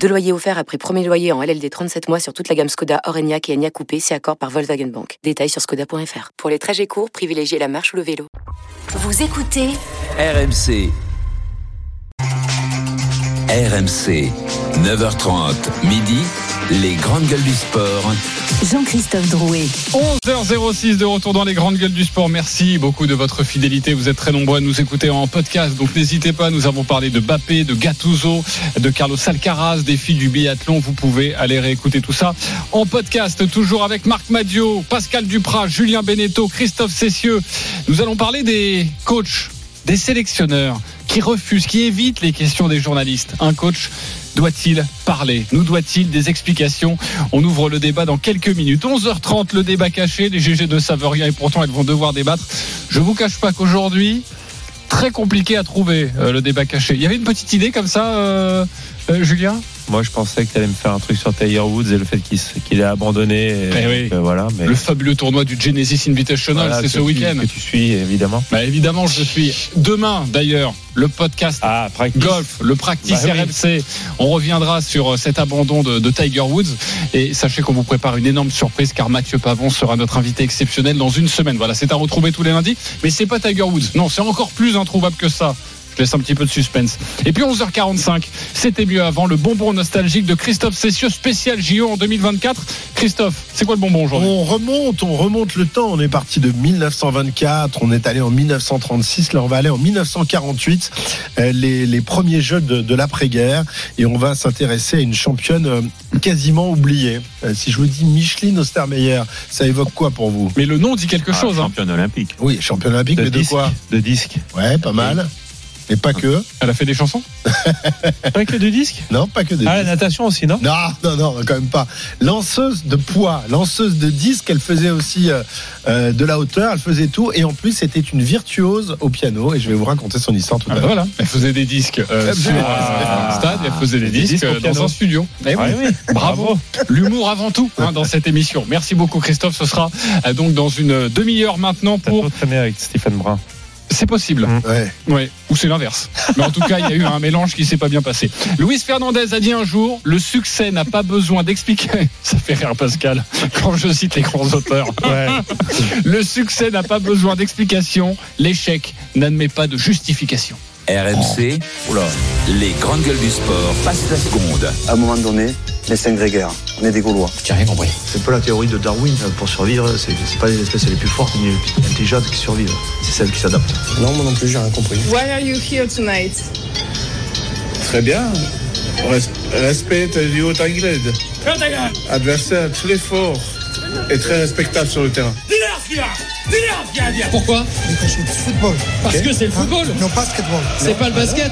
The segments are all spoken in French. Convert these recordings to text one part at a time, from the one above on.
Deux loyers offerts après premier loyer en LLD 37 mois sur toute la gamme Skoda, Orenia et Enya Coupé, c'est accord par Volkswagen Bank. Détails sur skoda.fr. Pour les trajets courts, privilégiez la marche ou le vélo. Vous écoutez RMC. RMC. 9h30, midi. Les grandes gueules du sport. Jean-Christophe Drouet. 11h06 de retour dans les grandes gueules du sport. Merci beaucoup de votre fidélité. Vous êtes très nombreux à nous écouter en podcast. Donc n'hésitez pas. Nous avons parlé de Bappé, de Gattuso, de Carlos Alcaraz, des filles du biathlon. Vous pouvez aller réécouter tout ça en podcast. Toujours avec Marc Madio, Pascal Duprat, Julien Beneteau, Christophe Cessieux. Nous allons parler des coachs, des sélectionneurs qui refusent, qui évitent les questions des journalistes. Un coach doit-il parler Nous doit-il des explications On ouvre le débat dans quelques minutes. 11h30, le débat caché. Les GG ne savent rien et pourtant elles vont devoir débattre. Je vous cache pas qu'aujourd'hui, très compliqué à trouver euh, le débat caché. Il y avait une petite idée comme ça, euh, euh, Julien? Moi, je pensais que tu allais me faire un truc sur Tiger Woods et le fait qu'il qu'il ait abandonné. Et, Eh oui. voilà, mais Le fabuleux tournoi du Genesis Invitational, voilà, c'est ce week-end. Que tu suis, évidemment. Bah, évidemment, je suis. Demain, d'ailleurs, le podcast Ah, golf, le practice Bah oui. RMC. On reviendra sur euh, cet abandon de, de Tiger Woods. Et sachez qu'on vous prépare une énorme surprise car Mathieu Pavon sera notre invité exceptionnel dans une semaine. Voilà, c'est à retrouver tous les lundis. Mais c'est pas Tiger Woods. Non, c'est encore plus introuvable que ça. Je laisse un petit peu de suspense. Et puis 11h45, c'était mieux avant le bonbon nostalgique de Christophe Cessieux, spécial JO en 2024. Christophe, c'est quoi le bonbon aujourd'hui? On remonte, on remonte le temps. On est parti de 1924, on est allé en 1936, là on va aller en 1948, euh, les, les premiers jeux de, de l'après-guerre, et on va s'intéresser à une championne euh, quasiment oubliée. Euh, Si je vous dis Micheline Ostermeyer, ça évoque quoi pour vous? Mais le nom dit quelque Ah, chose. hein. championne olympique. Oui, championne olympique, mais de disque. quoi? De disque. Ouais, pas mal. Mais pas que. Elle a fait des chansons Pas que de disque Non, pas que des. Ah, la natation aussi, non Non, non, non, quand même pas. Lanceuse de poids, lanceuse de disques, elle faisait aussi euh, euh, de la hauteur, elle faisait tout. Et en plus, c'était une virtuose au piano. Et je vais vous raconter son histoire tout Ah à bah l'heure. voilà, elle faisait des disques euh, sur un stade, elle faisait des Des disques, disques euh, dans un studio. Eh oui. Ah oui. Bravo, l'humour avant tout hein, dans cette émission. Merci beaucoup Christophe, ce sera euh, donc dans une demi-heure maintenant pour... très bien avec Stephen Brun. C'est possible, Mm. Ouais. ouais. ou c'est l'inverse. Mais en tout cas, il y a eu un mélange qui s'est pas bien passé. Luis Fernandez a dit un jour, le succès n'a pas besoin d'expliquer. Ça fait rire Pascal quand je cite les grands auteurs. Le succès n'a pas besoin d'explication, l'échec n'admet pas de justification. RMC. Les grandes gueules du sport passent la seconde. à un moment donné, les cinq grégaires, on est des Gaulois. J'ai rien compris. C'est pas la théorie de Darwin. Pour survivre, c'est pas les espèces les plus fortes ni les plus intelligentes qui survivent. C'est celles qui s'adaptent. Non, moi non plus, j'ai rien compris. Why are you here tonight? Très bien. Res- respecte du haut grade. Adversaire très fort et très respectable sur le terrain. Pourquoi Football. Parce que c'est le football. Non, basketball. C'est pas le basket.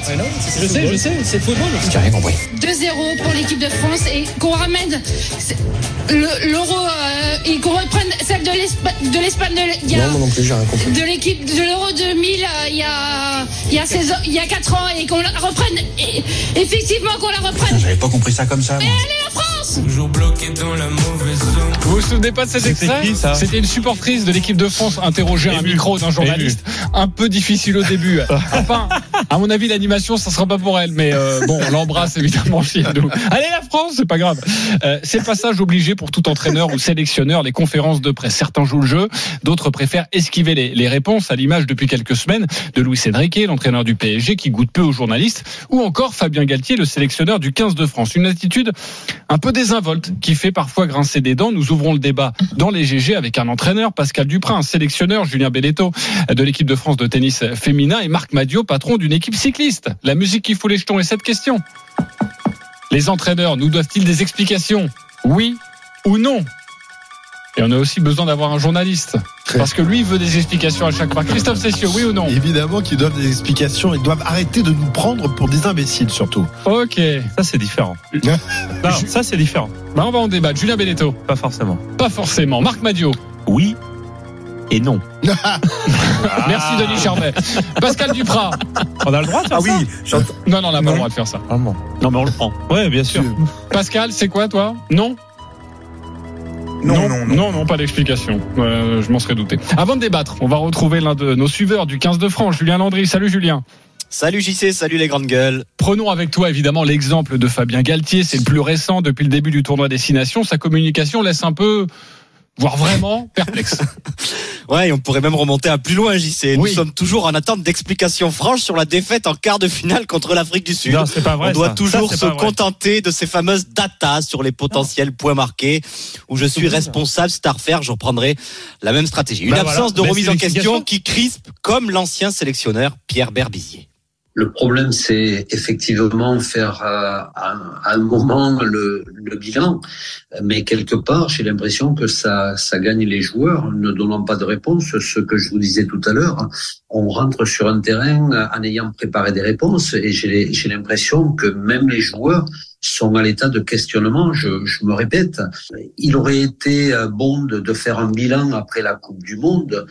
Je sais, je sais, c'est le football. J'ai rien compris. 2-0 pour l'équipe de France et qu'on ramène l'euro euh, et qu'on reprenne celle de l'Espa- de l'Espagne Non, moi non plus, j'ai rien compris. de l'équipe de l'euro 2000 euh, il y a il y a 16 ans- il y a 4 ans et qu'on la reprenne effectivement qu'on la reprenne. J'avais pas compris ça comme ça. Mais allez la France Toujours bloqué dans la mauvaise zone. Vous vous souvenez pas de cet C'était extrait C'était une supportrice de l'équipe de France interrogée à un micro d'un journaliste. Un peu difficile au début. Enfin, à mon avis, l'animation, ça sera pas pour elle. Mais euh, bon, on l'embrasse évidemment chez nous. Allez la France, c'est pas grave. Euh, c'est le passage obligé pour tout entraîneur ou sélectionneur, les conférences de presse. Certains jouent le jeu, d'autres préfèrent esquiver les, les réponses, à l'image depuis quelques semaines de Luis Enrique, l'entraîneur du PSG, qui goûte peu aux journalistes, ou encore Fabien Galtier, le sélectionneur du 15 de France. Une attitude un peu désinvolte qui fait parfois grincer des dents. Nous ouvrons le débat dans les GG avec un entraîneur, Pascal Duprin, un sélectionneur, Julien Belletto de l'équipe de France de tennis féminin et Marc Madio, patron d'une équipe cycliste. La musique qui fout les jetons est cette question. Les entraîneurs nous doivent-ils des explications? Oui ou non? Et on a aussi besoin d'avoir un journaliste. Parce que lui il veut des explications à chaque fois. Christophe Cessieux, oui ou non? Évidemment qu'ils doivent des explications. Ils doivent arrêter de nous prendre pour des imbéciles, surtout. Ok. Ça, c'est différent. Non, ça, c'est différent. Bah, on va en débattre. Julien Belletto Pas forcément. Pas forcément. Marc Madio Oui Et non. Merci Denis Charvet. Pascal Duprat. On a le droit de faire Ah oui, j'entends. Non, non, on n'a pas le droit de faire ça. Ah bon. Non, mais on le prend. Ouais, bien sûr. Pascal, c'est quoi toi? Non? Non, non, non. Non, non, pas d'explication. Euh, je m'en serais douté. Avant de débattre, on va retrouver l'un de nos suiveurs du 15 de France, Julien Landry. Salut Julien. Salut JC, salut les grandes gueules. Prenons avec toi évidemment l'exemple de Fabien Galtier, c'est le plus récent depuis le début du tournoi Destination. Sa communication laisse un peu, voire vraiment, perplexe. Ouais, et on pourrait même remonter à plus loin JC. Nous Oui. sommes toujours en attente d'explications franches sur la défaite en quart de finale contre l'Afrique du Sud. Non, pas vrai. on doit ça. toujours Ça, se contenter de ces fameuses datas sur les potentiels points marqués où je suis responsable, c'est à refaire, je reprendrai la même stratégie. Une Bah absence voilà. de remise en question qui crispe comme l'ancien sélectionneur Pierre Berbizier. Le problème, c'est effectivement faire euh, à, un moment le, bilan, mais quelque part, j'ai l'impression que ça, gagne les joueurs, ne donnant pas de réponse. Ce que je vous disais tout à l'heure, on rentre sur un terrain en ayant préparé des réponses, et j'ai l'impression que même les joueurs sont à l'état de questionnement. Je, me répète, il aurait été bon de faire un bilan après la Coupe du Monde.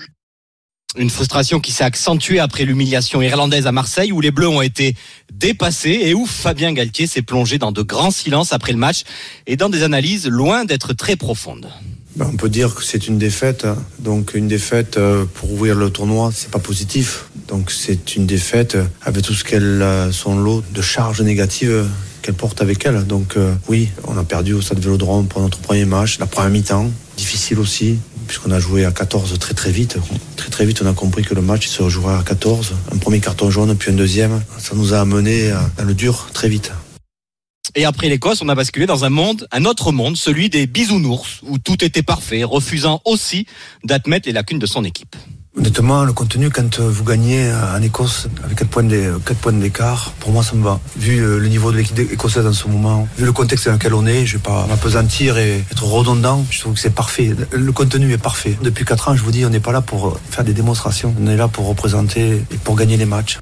Une frustration qui s'est accentuée après l'humiliation irlandaise à Marseille où les Bleus ont été dépassés et où Fabien Galtier s'est plongé dans de grands silences après le match et dans des analyses loin d'être très profondes. Ben, on peut dire que c'est une défaite. hein. Donc une défaite euh, pour ouvrir le tournoi, c'est pas positif. Donc c'est une défaite euh, avec tout ce qu'elle a son lot de charges négatives euh, qu'elle porte avec elle. Donc euh, oui, on a perdu au Stade Vélodrome pour notre premier match, la première mi-temps, difficile aussi puisqu'on a joué à 14 très très vite. Très très vite, on a compris que le match se rejouerait à 14. Un premier carton jaune, puis un deuxième. Ça nous a amené dans le dur très vite. Et après l'Écosse, on a basculé dans un monde, un autre monde, celui des bisounours, où tout était parfait, refusant aussi d'admettre les lacunes de son équipe. Honnêtement, le contenu, quand euh, vous gagnez euh, en Écosse avec 4 points d'écart, pour moi, ça me va. Vu euh, le niveau de l'équipe écossaise en ce moment, vu le contexte dans lequel on est, je vais pas m'apesantir et être redondant. Je trouve que c'est parfait. Le contenu est parfait. Depuis 4 ans, je vous dis, on n'est pas là pour faire des démonstrations. On est là pour représenter et pour gagner les matchs.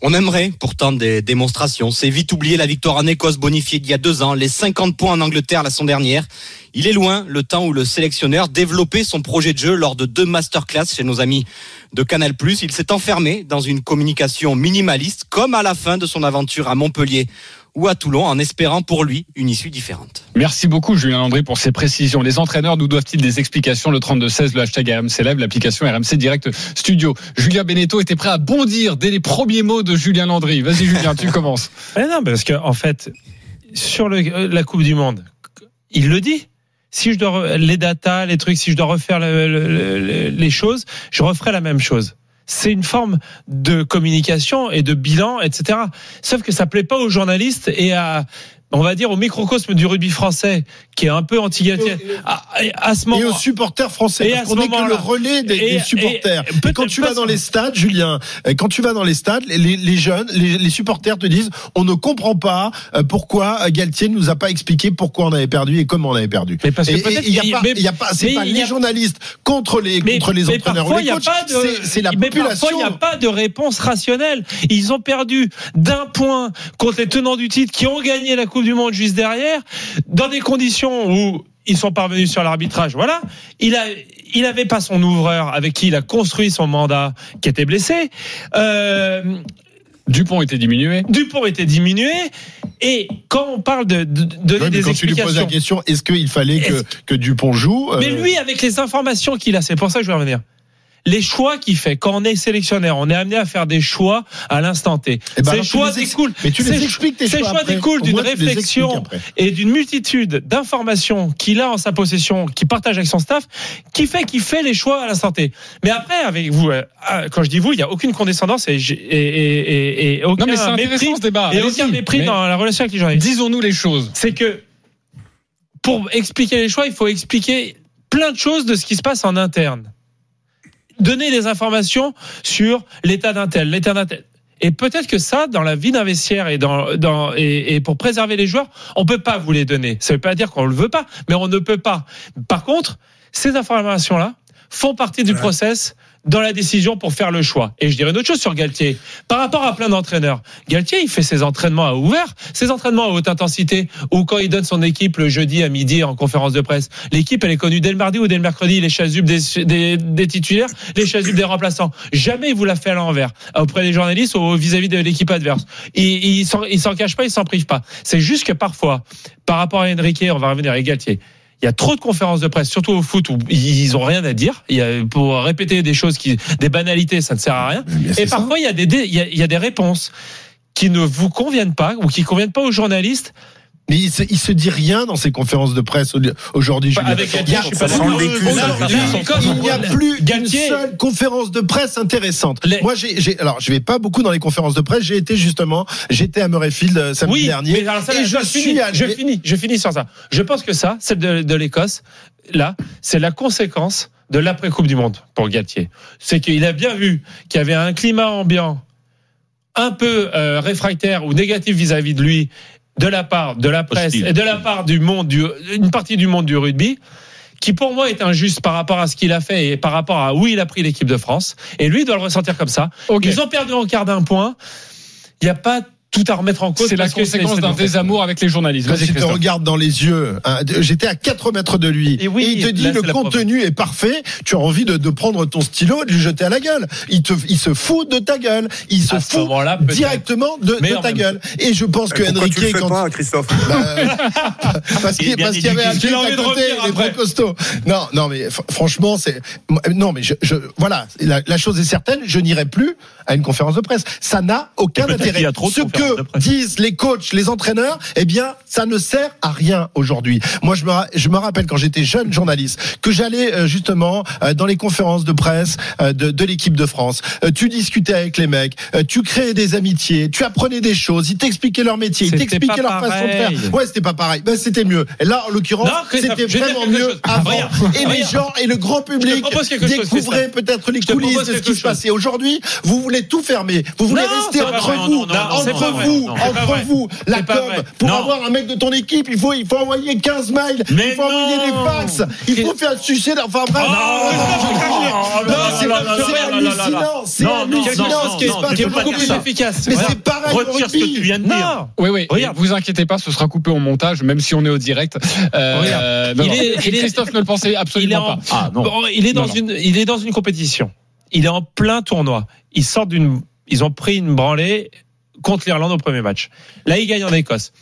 On aimerait pourtant des démonstrations. C'est vite oublié la victoire en Écosse bonifiée d'il y a deux ans, les 50 points en Angleterre la semaine dernière. Il est loin le temps où le sélectionneur développait son projet de jeu lors de deux masterclass chez nos amis de Canal+. Il s'est enfermé dans une communication minimaliste, comme à la fin de son aventure à Montpellier ou à Toulon, en espérant pour lui une issue différente. Merci beaucoup Julien Landry pour ces précisions. Les entraîneurs nous doivent-ils des explications Le 32-16, le hashtag RMC Live, l'application RMC Direct Studio. Julien Beneteau était prêt à bondir dès les premiers mots de Julien Landry. Vas-y Julien, tu commences. Eh non, parce que en fait, sur le- euh, la Coupe du Monde, il le dit. Si je dois les datas, les trucs, si je dois refaire le- le- le- les choses, je referai la même chose. C'est une forme de communication et de bilan, etc. Sauf que ça plaît pas aux journalistes et à, on va dire, au microcosme du rugby français, qui est un peu anti à, à ce moment Et aux supporters français. Et parce qu'on n'est que le relais des, Et- des supporters. et quand tu vas dans les stades, Julien, euh, quand tu vas dans les stades, les, les jeunes, les, les supporters te disent on ne comprend pas euh, pourquoi euh, Galtier nous a pas expliqué pourquoi on avait perdu et comment on avait perdu. Mais parce que il y a pas, a c'est pas les a- journalistes contre les contre les entraîneurs ou parfois, les coachs. pas de- C'est la mais population. il n'y a pas de réponse rationnelle. Ils ont perdu d'un point contre les tenants du titre qui ont gagné la Coupe du Monde juste derrière, dans des conditions où ils sont parvenus sur l'arbitrage. Voilà. Il a, il avait pas son ouvreur avec qui il a construit son mandat, qui était blessé. Euh, Dupont était diminué. Dupont était diminué. Et quand on parle de, de, de donner mais des quand tu lui poses la question, est-ce qu'il fallait que, que Dupont joue Mais euh, lui, avec les informations qu'il a, c'est pour ça que je vais revenir. Les choix qu'il fait, quand on est sélectionneur, on est amené à faire des choix à l'instant T. Eh ben ces choix découlent. mais tu les ces- expliques, tes ces choix découlent d'une réflexion et d'une multitude d'informations qu'il a en sa possession, qu'il partage avec son staff, qui fait qu'il fait les choix à l'instant T. Mais après, avec vous, euh, ah, quand je dis vous, il n'y a aucune condescendance et, j'ai- et, et, et, et aucun Non mais c'est mépris, ce débat. et Allez-y. aucun mépris Mais dans la relation avec les journalistes Disons-nous les choses. c'est que pour expliquer les choix, il faut expliquer plein de choses de ce qui se passe en interne. Donner des informations sur l'état d'un tel, l'état d'un tel. Et peut-être que ça, dans la vie d'un vestiaire et, dans, dans, et, et pour préserver les joueurs, on peut pas vous les donner. Ça veut pas dire qu'on le veut pas, mais on ne peut pas. Par contre, ces informations-là font partie du process dans la décision pour faire le choix. Et je dirais une autre chose sur Galtier. Par rapport à plein d'entraîneurs, Galtier, il fait ses entraînements à ouvert, ses entraînements à haute intensité, ou quand il donne son équipe le jeudi à midi en conférence de presse. L'équipe, elle est connue dès le mardi ou dès le mercredi, les chasubles des, titulaires, les chasubles des remplaçants. Jamais il vous l'a fait à l'envers, auprès des journalistes ou vis-à-vis de l'équipe adverse. Il, il s'en cache pas, il s'en prive pas. C'est juste que parfois, par rapport à Enrique, on va revenir à Galtier. Il y a trop de conférences de presse, surtout au foot, où ils ont rien à dire. Il y a, pour répéter des choses qui, des banalités, ça ne sert à rien. Et parfois, il y a des, il y a, il y a des réponses qui ne vous conviennent pas ou qui conviennent pas aux journalistes. Mais il se, il se dit rien dans ces conférences de presse au- aujourd'hui. Julien. avec Galtier, je suis pas d'accord. Il n'y a plus d'une seule conférence de presse intéressante. Moi, j'ai, alors, je vais pas beaucoup dans les conférences de presse. J'ai été justement, j'étais à Murrayfield euh, samedi Oui, dernier. mais alors ça, et je je suis finis, allé- je finis, je finis sur ça. Je pense que ça, celle de, de l'Écosse, là, c'est la conséquence de l'après Coupe du Monde pour Galtier. C'est qu'il a bien vu qu'il y avait un climat ambiant un peu euh, réfractaire ou négatif vis-à-vis de lui de la part de la presse Hostile. et de la part du monde du une partie du monde du rugby qui pour moi est injuste par rapport à ce qu'il a fait et par rapport à où il a pris l'équipe de France et lui il doit le ressentir comme ça. Ils ont perdu en quart d'un point. Il n'y a pas tout à remettre en cause. C'est la conséquence d'un désamour avec les journalistes. Quand Vas-y, il te regarde dans les yeux, hein, j'étais à 4 mètres de lui, et, oui, il te dit là, le contenu est parfait, tu as envie de, de prendre ton stylo et de lui jeter à la gueule. Il, te, il se fout de ta gueule, il se fout directement de, ta gueule. Et je pense que Enrique, tu le fais quand pas, Christophe parce Il est qu'il bien parce qu'il y avait un à de côté, il est trop costaud. Non, non, mais fr- franchement, c'est non, mais je, je voilà, la, la chose est certaine, je n'irai plus à une conférence de presse. Ça n'a aucun intérêt. y a trop de Ce conférences de que disent les coachs, les entraîneurs, eh bien, ça ne sert à rien aujourd'hui. Moi, je me je me rappelle quand j'étais jeune journaliste que j'allais euh, justement euh, dans les conférences de presse euh, de, de l'équipe de France. Euh, tu discutais avec les mecs, euh, tu créais des amitiés, tu apprenais des choses, ils t'expliquaient leur métier, ils t'expliquaient leur façon de faire. Ouais, c'était pas pareil. Ben, c'était mieux. Et là, en l'occurrence, c'était vraiment mieux chose. avant. Et les gens et le grand public découvraient peut-être les coulisses de ce qui se passait. Aujourd'hui, vous voulez tout fermer. Vous voulez Non, rester entre vous, c'est entre vrai. vous, Non, c'est entre vrai. vous. La C'est com, pour Non. avoir un mec de ton équipe, il faut, il faut envoyer 15 mails, Mais il faut envoyer non. des fax, il faut faire sucer. Enfin bref. Oh, Non, c'est c'est hallucinant, c'est Non, non, hallucinant non, ce qui se non, passe aujourd'hui. dire ça. efficace. Mais c'est pareil Retire ce que tu viens de dire. Non. Oui, oui. Regarde. Vous inquiétez pas, ce sera coupé au montage, même si on est au direct. Euh, est- Christophe ne le pensait absolument en, pas. Ah, il est dans Non, non. une, il est dans une compétition. Il est en plein tournoi. Ils sortent d'une, ils ont pris une branlée contre l'Irlande au premier match. Là, ils gagnent en Écosse.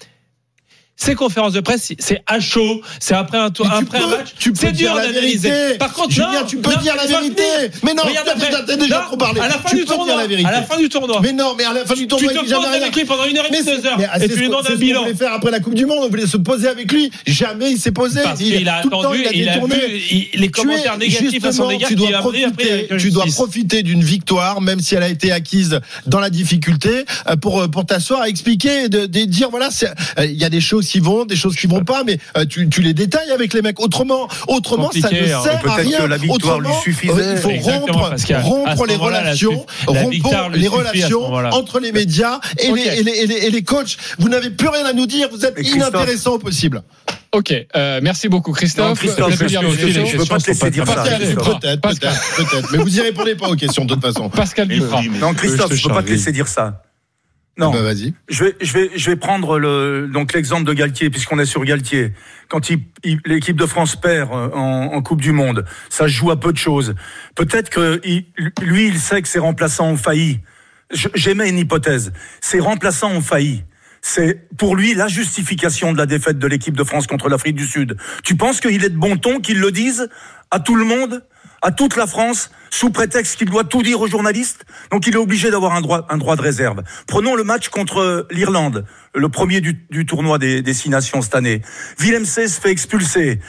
Ces conférences de presse, c'est à chaud, c'est après un tour, tu après un peux- match. tu peux C'est dire dur la d'analyser. vérité. Par contre, Julien, non, tu peux non, dire la vérité. Mais non, Regarde t'as après. déjà- trop parlé. À la fin Tu du peux dire tournoi, la vérité. à la fin du tournoi. Mais non, mais à la fin du tu tournoi, te il poses avec lui pendant une heure et demie, deux heures. mais, Et tu lui demandes un bilan. voulait faire après la Coupe du Monde. On voulait se poser avec lui. Jamais il s'est posé. Parce qu'il a tout le temps, attendu, il a il vu il- les Tu commentaires es- négatifs à son égard tu dois profiter, tu d'une victoire, même si elle a été acquise dans la difficulté, euh, pour euh, pour t'asseoir expliquer, de, dire voilà, euh, il y a des choses qui vont, des choses qui vont pas, mais euh, tu, tu les détails avec les mecs. Autrement, autrement, ça ne hein. sert à Peut-être rien. que la victoire lui Autrement, suffisait. euh, Il faut rompre, les relations, rompre les relations entre les médias et, les, et, les, et, les, et les coachs. Vous n'avez plus rien à nous dire. Vous êtes inintéressant au possible. Ok, euh, merci beaucoup Christophe. Non, Christophe, Je lire je- les je- questions. je peux pas te laisser dire ça. Peut-être, peut-être, peut-être. Mais vous y répondez pas aux questions de toute façon. Pascal Duprat. Non, Christophe, je je peux pas te laisser dire ça. Non. Bah, vas-y. Je vais, je vais, je vais prendre le, donc l'exemple de Galtier, puisqu'on est sur Galtier. Quand il, il- l'équipe de France perd euh, en, en Coupe du Monde, ça joue à peu de choses. Peut-être que il- lui, il sait que ses remplaçants ont failli. J'émets une hypothèse. Ses remplaçants ont failli. C'est pour lui la justification de la défaite de l'équipe de France contre l'Afrique du Sud. Tu penses qu'il est de bon ton qu'il le dise à tout le monde, à toute la France, sous prétexte qu'il doit tout dire aux journalistes Donc il est obligé d'avoir un droit, un droit de réserve. Prenons le match contre l'Irlande, le premier du, du tournoi des, des six nations cette année. Willem C se fait expulser.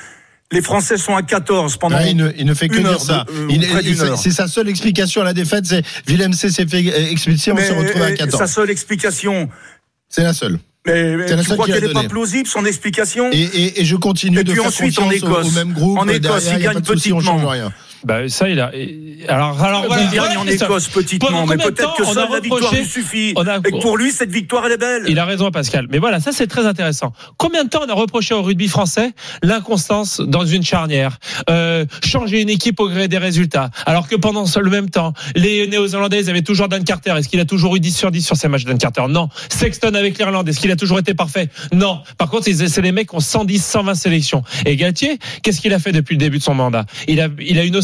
Les Français sont à 14 pendant. Ah, il, ne, il ne fait que dire ça. euh, c'est sa seule explication à la défaite, c'est Willem C s'est fait euh, expulser, on Mais, s'est retrouvé à euh, 14. Sa seule explication. C'est la seule. Mais, mais tu crois qu'elle n'est pas plausible son explication Et, et, et je continue Et de puis faire ensuite, en au- Écosse. au, même groupe. En Écosse, derrière, il gagne petitement. Bah, ça, il a. Alors, alors Il voilà, gagne voilà, en ça. Écosse petitement, mais peut-être que temps on seule a la victoire lui suffit. a- Et que pour lui, cette victoire, elle est belle. Il a raison, Pascal. Mais voilà, ça c'est très intéressant. Combien de temps on a reproché au rugby français l'inconstance dans une charnière, euh, changer une équipe au gré des résultats, alors que pendant le même temps, les Néo-Zélandais ils avaient toujours Dan Carter. Est-ce qu'il a toujours eu 10 sur 10 sur ces matchs Dan Carter? Non. Sexton avec l'Irlande, est-ce qu'il a toujours été parfait? Non. Par contre, c'est les mecs qui ont 110, 120 sélections. Et Galtier, qu'est-ce qu'il a fait depuis le début de son mandat? Il a, il a une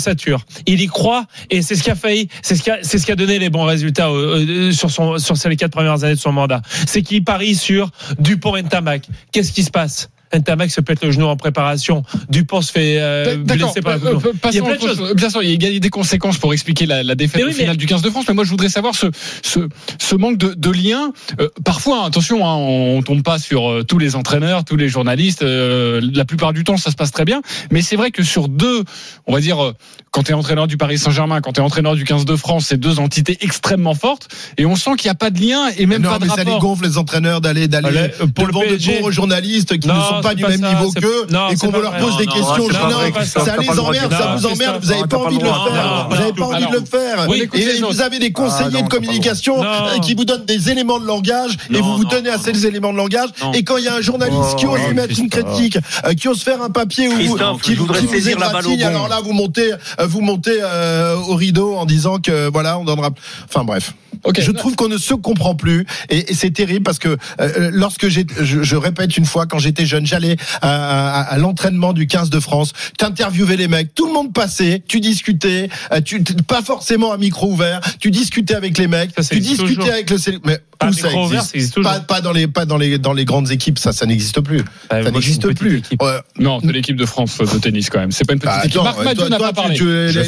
Il y croit et c'est ce qui a failli, c'est ce qui a, donné les bons résultats euh, euh, sur son, sur ces quatre premières années de son mandat. C'est qu'il parie sur Dupont et Ntamak. Qu'est-ce qui se passe? Ntamak se pète le genou en préparation. Dupont se fait euh, blesser par la Euh, euh, Il y a plein de choses. chose. Bien sûr, il y a des conséquences pour expliquer la, la défaite Mais oui, au final mais- du 15 de France, mais moi je voudrais savoir ce, ce, ce manque de, de lien. Euh, parfois, attention, hein, on tombe pas sur euh, tous les entraîneurs, tous les journalistes. euh, la plupart du temps, ça se passe très bien. Mais c'est vrai que sur deux, on va dire, euh, quand tu es entraîneur du Paris Saint-Germain, quand tu es entraîneur du 15 de France, c'est deux entités extrêmement fortes. Et on sent qu'il n'y a pas de lien et même non, pas de mais ça les gonfle les entraîneurs d'aller d'aller euh, pour le devant de PSG. pauvres journalistes qui Non, ne sont pas du pas même ça, niveau qu'eux et qu'on leur pose Non, des non, questions. Christophe, ça les emmerde, ça vous emmerde, vous n'avez pas envie de le faire. Vous n'avez pas envie de le faire. Et vous avez des conseillers Ah, de communication qui vous donnent des éléments de langage et vous vous non, tenez à ces éléments de langage. Et quand il y a un journaliste qui Oh, ose y mettre une critique, euh, qui ose faire un papier où vous, Christophe, qui, qui vous saisir la balle alors là vous montez, vous montez euh, au rideau en disant que voilà, on donnera. Enfin bref. Ok. Je trouve qu'on ne se comprend plus et, et c'est terrible parce que euh, lorsque j'ai, je, je répète une fois, quand j'étais jeune, j'allais à, à- à l'entraînement du 15 de France, t'interviewais les mecs, tout le monde passait, tu discutais, euh, tu pas forcément à micro ouvert, tu discutais avec les mecs, Ça, tu discutais toujours. avec le mais où à ça micro ouvert, existe, ça existe toujours. pas, pas dans les pas dans les dans les grandes équipes, ça ça n'existe plus, Ouais, ça n'existe plus. Ouais. Non, c'est l'équipe de France de tennis quand même. C'est pas une petite Bah, équipe. attends, Marc Madiot toi- n'a pas tu- parlé. tu-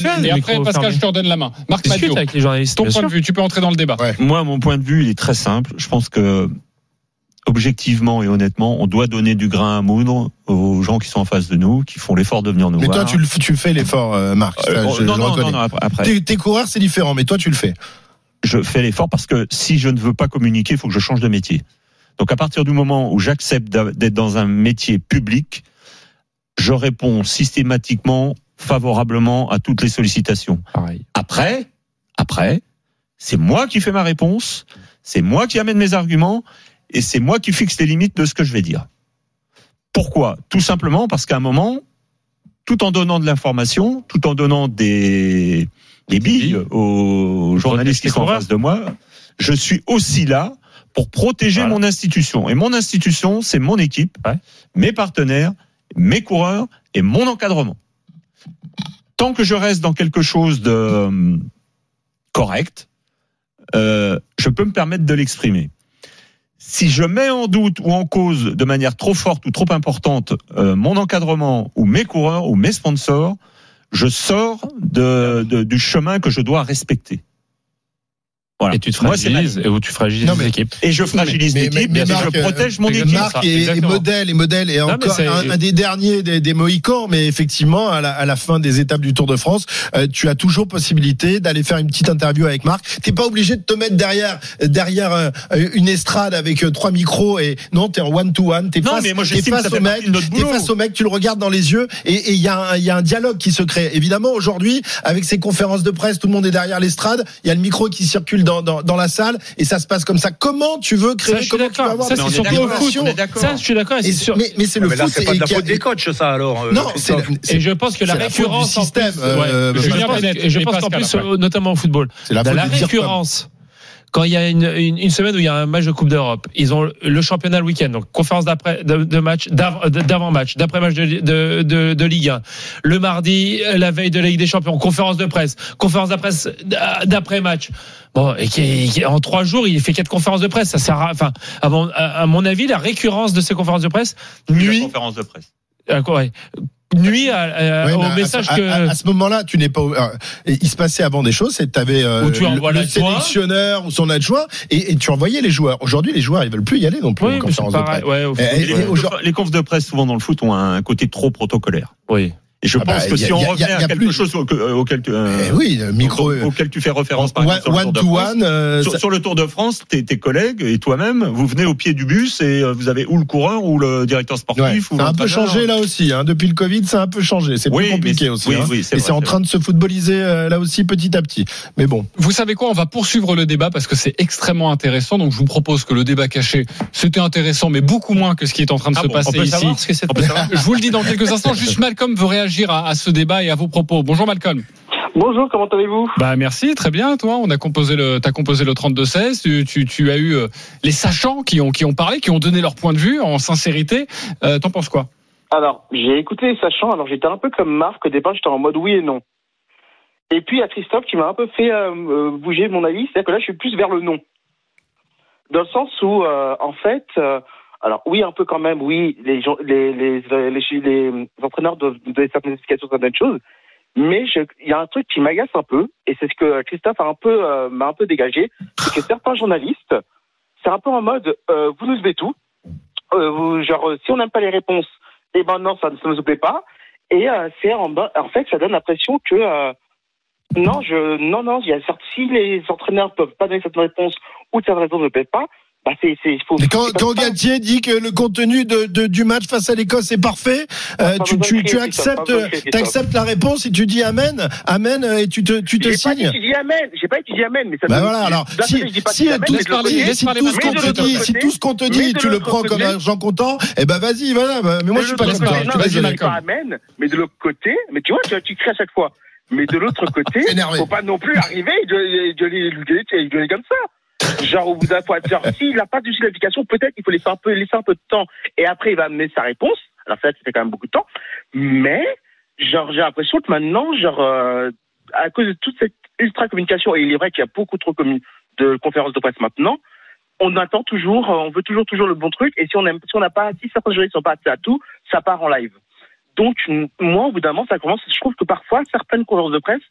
un Et après, Pascal, fermé. je te redonne la main. Marc Madiot, avec les journalistes. ton point sûr. de vue, tu peux entrer dans le débat. Ouais. Moi, mon point de vue, il est très simple. Je pense que, objectivement et honnêtement, on doit donner du grain à moudre aux gens qui sont en face de nous, qui font l'effort de venir nous Mais voir. toi tu le tu fais l'effort, euh, Marc. Euh, je- non, je non, non, non, après- après. Tes, tes coureurs c'est différent, mais toi tu le fais. Je fais l'effort parce que si je ne veux pas communiquer, il faut que je change de métier. Donc à partir du moment où j'accepte d'être dans un métier public, je réponds systématiquement favorablement à toutes les sollicitations. Pareil. Après, après, c'est moi qui fais ma réponse, c'est moi qui amène mes arguments et c'est moi qui fixe les limites de ce que je vais dire. Pourquoi? Tout simplement parce qu'à un moment, tout en donnant de l'information, tout en donnant des, des billes aux journalistes qui sont en face de moi, je suis aussi là pour protéger Voilà. mon institution. Et mon institution, c'est mon équipe, mes partenaires, mes coureurs et mon encadrement. Tant que je reste dans quelque chose de euh, correct, euh, je peux me permettre de l'exprimer. Si je mets en doute ou en cause de manière trop forte ou trop importante euh, mon encadrement ou mes coureurs ou mes sponsors, je sors du chemin que je dois respecter. Voilà. Et tu te Moi, c'est ma fragilises, et où tu fragilises Non, mais- les équipes. Et je fragilise Mais- l'équipe, mais- et mais Marc, je protège mon équipe. Marc est, modèle, est modèle, et encore un, un des derniers des, des Mohicans, mais effectivement, à la, à la fin des étapes du Tour de France, euh, tu as toujours possibilité d'aller faire une petite interview avec Marc. T'es pas obligé de te mettre derrière derrière euh, une estrade avec euh, trois micros et non, t'es en one to one, t'es face, mais moi, t'es j'estime que face au mec, t'es face au mec, tu le regardes dans les yeux et et il y a un- il y a un dialogue qui se crée. Évidemment, aujourd'hui, avec ces conférences de presse, tout le monde est derrière l'estrade, il y a le micro qui circule dans, dans, dans la salle et ça se passe comme ça. Comment tu veux Ça, créer je suis comment tu d'accord. avoir Ça, des c'est surtout au foot. Ça, je suis d'accord. et et c'est sûr. mais, mais c'est le mais là, foot. c'est pas de la et faute des coachs, ça, alors. euh, Non, c'est. Et je pense que la récurrence en système, plus, euh, je pense- et je et qu'en plus, euh, notamment au football, C'est la dans récurrence. Quand il y a une, une, une semaine où il y a un match de Coupe d'Europe, ils ont le championnat le week-end, donc conférence d'après de, de match, d'av- d'avant-match, d'après-match de, de, de, de Ligue 1. Le mardi, la veille de la Ligue des Champions, conférence de presse, conférence de presse d'après-match. Bon, et qui, qui- en trois jours, il fait quatre conférences de presse. Ça sert à, enfin, à mon, à, à mon avis, la récurrence de ces conférences de presse La nuit, conférence de presse. quoi, ouais, nuit à- à- Ouais, au message à, que. à- à ce moment-là, tu n'es pas. euh, il se passait avant des choses, c'est que tu avais tu le, sélectionneur ou son adjoint et, et tu envoyais les joueurs. Aujourd'hui, les joueurs, ils veulent plus y aller non plus Oui, en mais c'est conférence de pareil, presse. ouais, au Et- foot, et- Les, les confs de presse, souvent dans le foot, ont un côté trop protocolaire. Oui. Et je Ah bah, pense que y a- si on y a- revenait y a à quelque plus- chose au- euh, auquel, tu- euh, Eh oui, le micro. auquel- tu fais référence par One- exemple, sur le one Tour de to France. one, euh, sur, ça- sur le Tour de France, tes, tes collègues et toi-même, vous venez au pied du bus et euh, vous avez ou le coureur ou le directeur sportif. Ouais, ou ça a un peu changé là aussi. Hein. Depuis le Covid, ça a un peu changé. C'est Oui, plus compliqué aussi. oui, hein. oui, et c'est en train de se footballiser euh, là aussi petit à petit. Mais bon. Vous savez quoi On va poursuivre le débat parce que c'est extrêmement intéressant. Donc je vous propose que le débat caché, c'était intéressant, mais beaucoup moins que ce qui est en train de Ah se bon, passer ici. que. Je vous le dis dans quelques instants. Juste Malcolm veut réagir à, à ce débat et à vos propos. Bonjour Malcolm. Bonjour, comment allez-vous? Bah merci, très bien. Toi, on a composé le, t'as composé le 32-16. Tu, tu, tu as eu euh, les sachants qui ont qui ont parlé, qui ont donné leur point de vue en sincérité. Euh, T'en penses quoi? Alors, j'ai écouté les sachants, alors j'étais un peu comme Marc, au départ j'étais en mode oui et non. Et puis a Christophe qui m'a un peu fait euh, euh, bouger mon avis, c'est-à-dire que là je suis plus vers le non. Dans le sens où, en fait, alors oui un peu quand même, oui, les, les, les, les, les entraîneurs doivent donner certaines explications sur certaines choses, mais il y a un truc qui m'agace un peu, et c'est ce que Christophe a un peu, euh, m'a un peu dégagé, c'est que certains journalistes, c'est un peu en mode, euh, vous nous devez tout, euh, genre euh, si on n'aime pas les réponses, eh ben non, ça ne nous plaît pas. Et euh, c'est en, en fait, ça donne l'impression que euh, non, je, non, non, il y a certes, si les entraîneurs peuvent pas donner cette réponse ou cette réponse ne plaît pas, bah c'est, c'est, faut. Mais quand, c'est quand. Galtier dit que le contenu de, de- du match face à l'Écosse est parfait, euh, pas tu, tu, de tu acceptes, pas de t'acceptes la réponse et tu dis amen, amen euh, et tu te, tu te J'ai pas signes. étudié Amen, j'ai pas étudié Amen, mais ça. Bah me- voilà, alors, si, pas si, Amen, tout, de si, tout ce qu'on de te dit, si côté- tout ce qu'on te mais dit, de tu le prends comme côté- argent comptant, eh ben vas-y, voilà, mais moi je suis pas de je dis pas Amen, mais de l'autre côté, mais tu vois, tu, tu cries à chaque fois. Mais de l'autre côté, faut pas non plus arriver et gueuler, gueuler comme ça. Genre, au bout d'un point, genre, s'il n'a pas du l'application, peut-être qu'il faut laisser un peu, laisser un peu de temps et après il va amener sa réponse. Alors ça, fait quand même beaucoup de temps. Mais, genre, j'ai l'impression que maintenant, genre, euh, à cause de toute cette ultra communication, et il est vrai qu'il y a beaucoup trop de conférences de presse maintenant, on attend toujours, euh, on veut toujours, toujours le bon truc, et si on n'a pas, si certains journalistes sont pas à tout, ça part en live. Donc, moi, au bout d'un moment, ça commence, je trouve que parfois, certaines conférences de presse,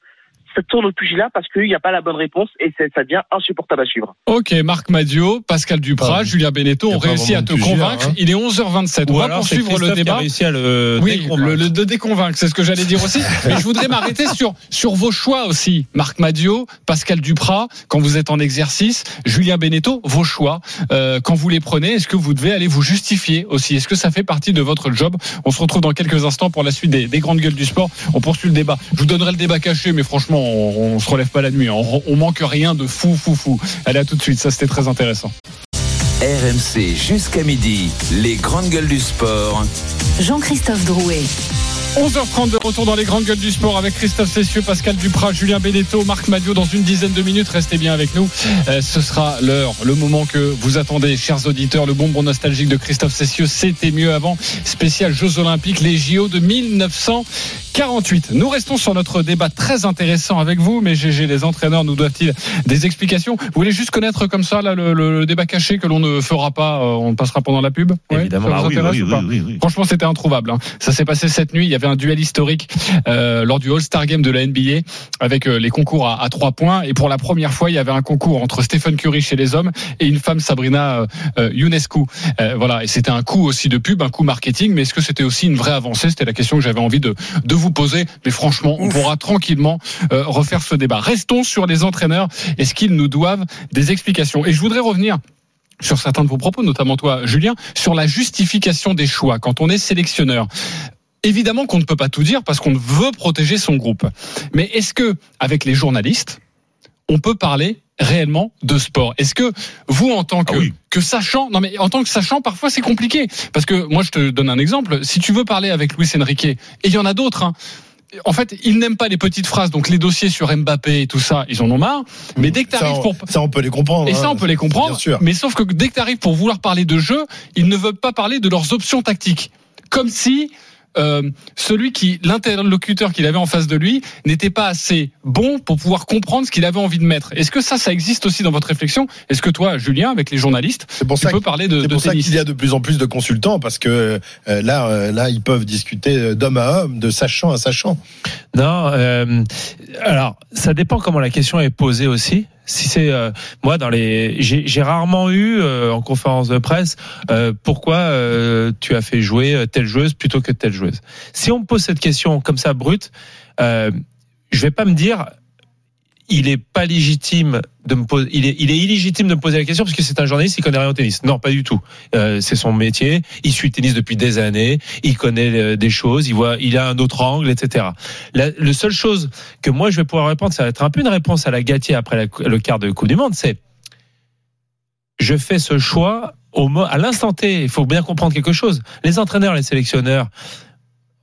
ça tourne au pugilat parce qu'il n'y a pas la bonne réponse et ça devient insupportable à suivre. Ok, Marc Madio, Pascal Duprat, Ah, Julien Beneteau ont réussi à te pugilat, convaincre. hein. Il est 11h27. Ou On va poursuivre le Christophe qui a débat. réussi à le Oui, déconvaincre. le, le de déconvaincre, c'est ce que j'allais dire aussi. Mais je voudrais m'arrêter sur sur vos choix aussi. Marc Madio, Pascal Duprat, quand vous êtes en exercice, Julien Beneteau, vos choix. Euh, quand vous les prenez, est-ce que vous devez aller vous justifier aussi? Est-ce que ça fait partie de votre job? On se retrouve dans quelques instants pour la suite des, des grandes gueules du sport. On poursuit le débat. Je vous donnerai le débat caché, mais franchement, on, on se relève pas la nuit. hein. On, on manque rien de fou, fou, fou. Allez à tout de suite. Ça, c'était très intéressant. RMC jusqu'à midi, les grandes gueules du sport. Jean-Christophe Drouet. 11h30 de retour dans les grandes gueules du sport avec Christophe Cessieux, Pascal Duprat, Julien Beneteau, Marc Madio dans une dizaine de minutes. Restez bien avec nous. Euh, ce sera l'heure, le moment que vous attendez, chers auditeurs. Le bonbon nostalgique de Christophe Cessieux, c'était mieux avant. Spécial Jeux Olympiques, les JO de 1948. Nous restons sur notre débat très intéressant avec vous, mais GG, les entraîneurs nous doivent-ils des explications? Vous voulez juste connaître comme ça là, le, le- débat caché que l'on ne fera pas, euh, on passera pendant la pub? Évidemment. Ah oui, oui, oui, oui, oui. Franchement, c'était introuvable. hein. Ça s'est passé cette nuit. Il y avait un duel historique euh, lors du All-Star Game de la NBA avec euh, les concours à, à trois points. Et pour la première fois, il y avait un concours entre Stephen Curry chez les hommes et une femme, Sabrina euh, euh, Ionescu. Euh, voilà. Et c'était un coup aussi de pub, un coup marketing. Mais est-ce que c'était aussi une vraie avancée? C'était la question que j'avais envie de, de vous poser. Mais franchement, on pourra tranquillement euh, refaire ce débat. Restons sur les entraîneurs. Est-ce qu'ils nous doivent des explications? Et je voudrais revenir sur certains de vos propos, notamment toi, Julien, sur la justification des choix quand on est sélectionneur. Évidemment qu'on ne peut pas tout dire parce qu'on veut protéger son groupe. Mais est-ce que, avec les journalistes, on peut parler réellement de sport? Est-ce que vous, en tant que, que sachant, non mais en tant que sachant, parfois c'est compliqué parce que moi je te donne un exemple. Si tu veux parler avec Luis Enrique, et il y en a d'autres. Hein, en fait, ils n'aiment pas les petites phrases, donc les dossiers sur Mbappé et tout ça, ils en ont marre. Mais dès que tu Ça, arrives pour ça, on peut les comprendre. et ça, hein. on peut les comprendre. Bien sûr. Mais sauf que dès que tu arrives pour vouloir parler de jeu, ils ne veulent pas parler de leurs options tactiques. Comme si euh, celui qui, l'interlocuteur qu'il avait en face de lui, n'était pas assez bon pour pouvoir comprendre ce qu'il avait envie de mettre. Est-ce que ça, ça existe aussi dans votre réflexion? Est-ce que toi, Julien, avec les journalistes, pour tu ça peux que- parler de, C'est de pour ça tennis? qu'il y a de plus en plus de consultants parce que euh, là, euh, là, ils peuvent discuter d'homme à homme, de sachant à sachant. Non, euh, alors ça dépend comment la question est posée aussi. Si c'est euh, moi dans les, j'ai rarement eu euh, en conférence de presse euh, pourquoi euh, tu as fait jouer euh, telle joueuse plutôt que telle joueuse. Si on me pose cette question comme ça brute, euh, je vais pas me dire il est pas légitime de me poser, il est, il est illégitime de me poser la question parce que c'est un journaliste, il connaît rien au tennis. Non, pas du tout. Euh, c'est son métier. Il suit le tennis depuis des années. Il connaît euh, des choses. Il voit, il a un autre angle, etc. La, le seule chose que moi je vais pouvoir répondre, ça va être un peu une réponse à la Gatier après la- le quart de Coupe du Monde, c'est je fais ce choix au à l'instant T. Il faut bien comprendre quelque chose. Les entraîneurs, les sélectionneurs,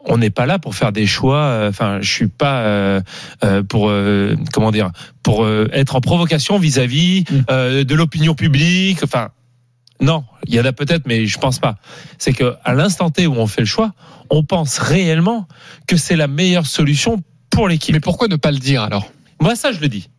on n'est pas là pour faire des choix. euh, Enfin, je suis pas euh, euh, pour euh, comment dire pour euh, être en provocation vis-à-vis euh, de l'opinion publique. Enfin, non, il y en a peut-être, mais je pense pas. C'est que à l'instant T où on fait le choix, on pense réellement que c'est la meilleure solution pour l'équipe. Mais pourquoi ne pas le dire alors? Moi, ça, je le dis.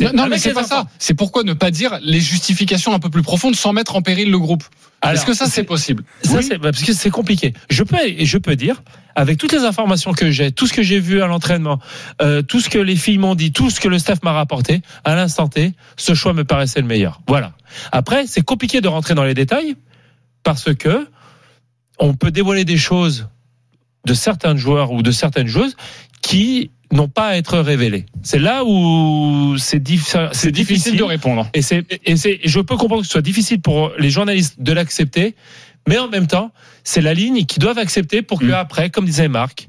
Non, non, mais c'est pas enfants. ça. C'est pourquoi ne pas dire les justifications un peu plus profondes sans mettre en péril le groupe. Alors, Est-ce que ça c'est possible Ça, c'est bah, parce que c'est compliqué. Je peux et je peux dire avec toutes les informations que j'ai, tout ce que j'ai vu à l'entraînement, euh, tout ce que les filles m'ont dit, tout ce que le staff m'a rapporté, à l'instant T, ce choix me paraissait le meilleur. Voilà. Après, c'est compliqué de rentrer dans les détails parce que on peut dévoiler des choses de certains joueurs ou de certaines joueuses qui n'ont pas à être révélées. C'est là où c'est diff- c'est difficile de répondre. Et c'est et c'est je peux comprendre que ce soit difficile pour les journalistes de l'accepter, mais en même temps, c'est la ligne qu'ils doivent accepter pour que après, comme disait Marc,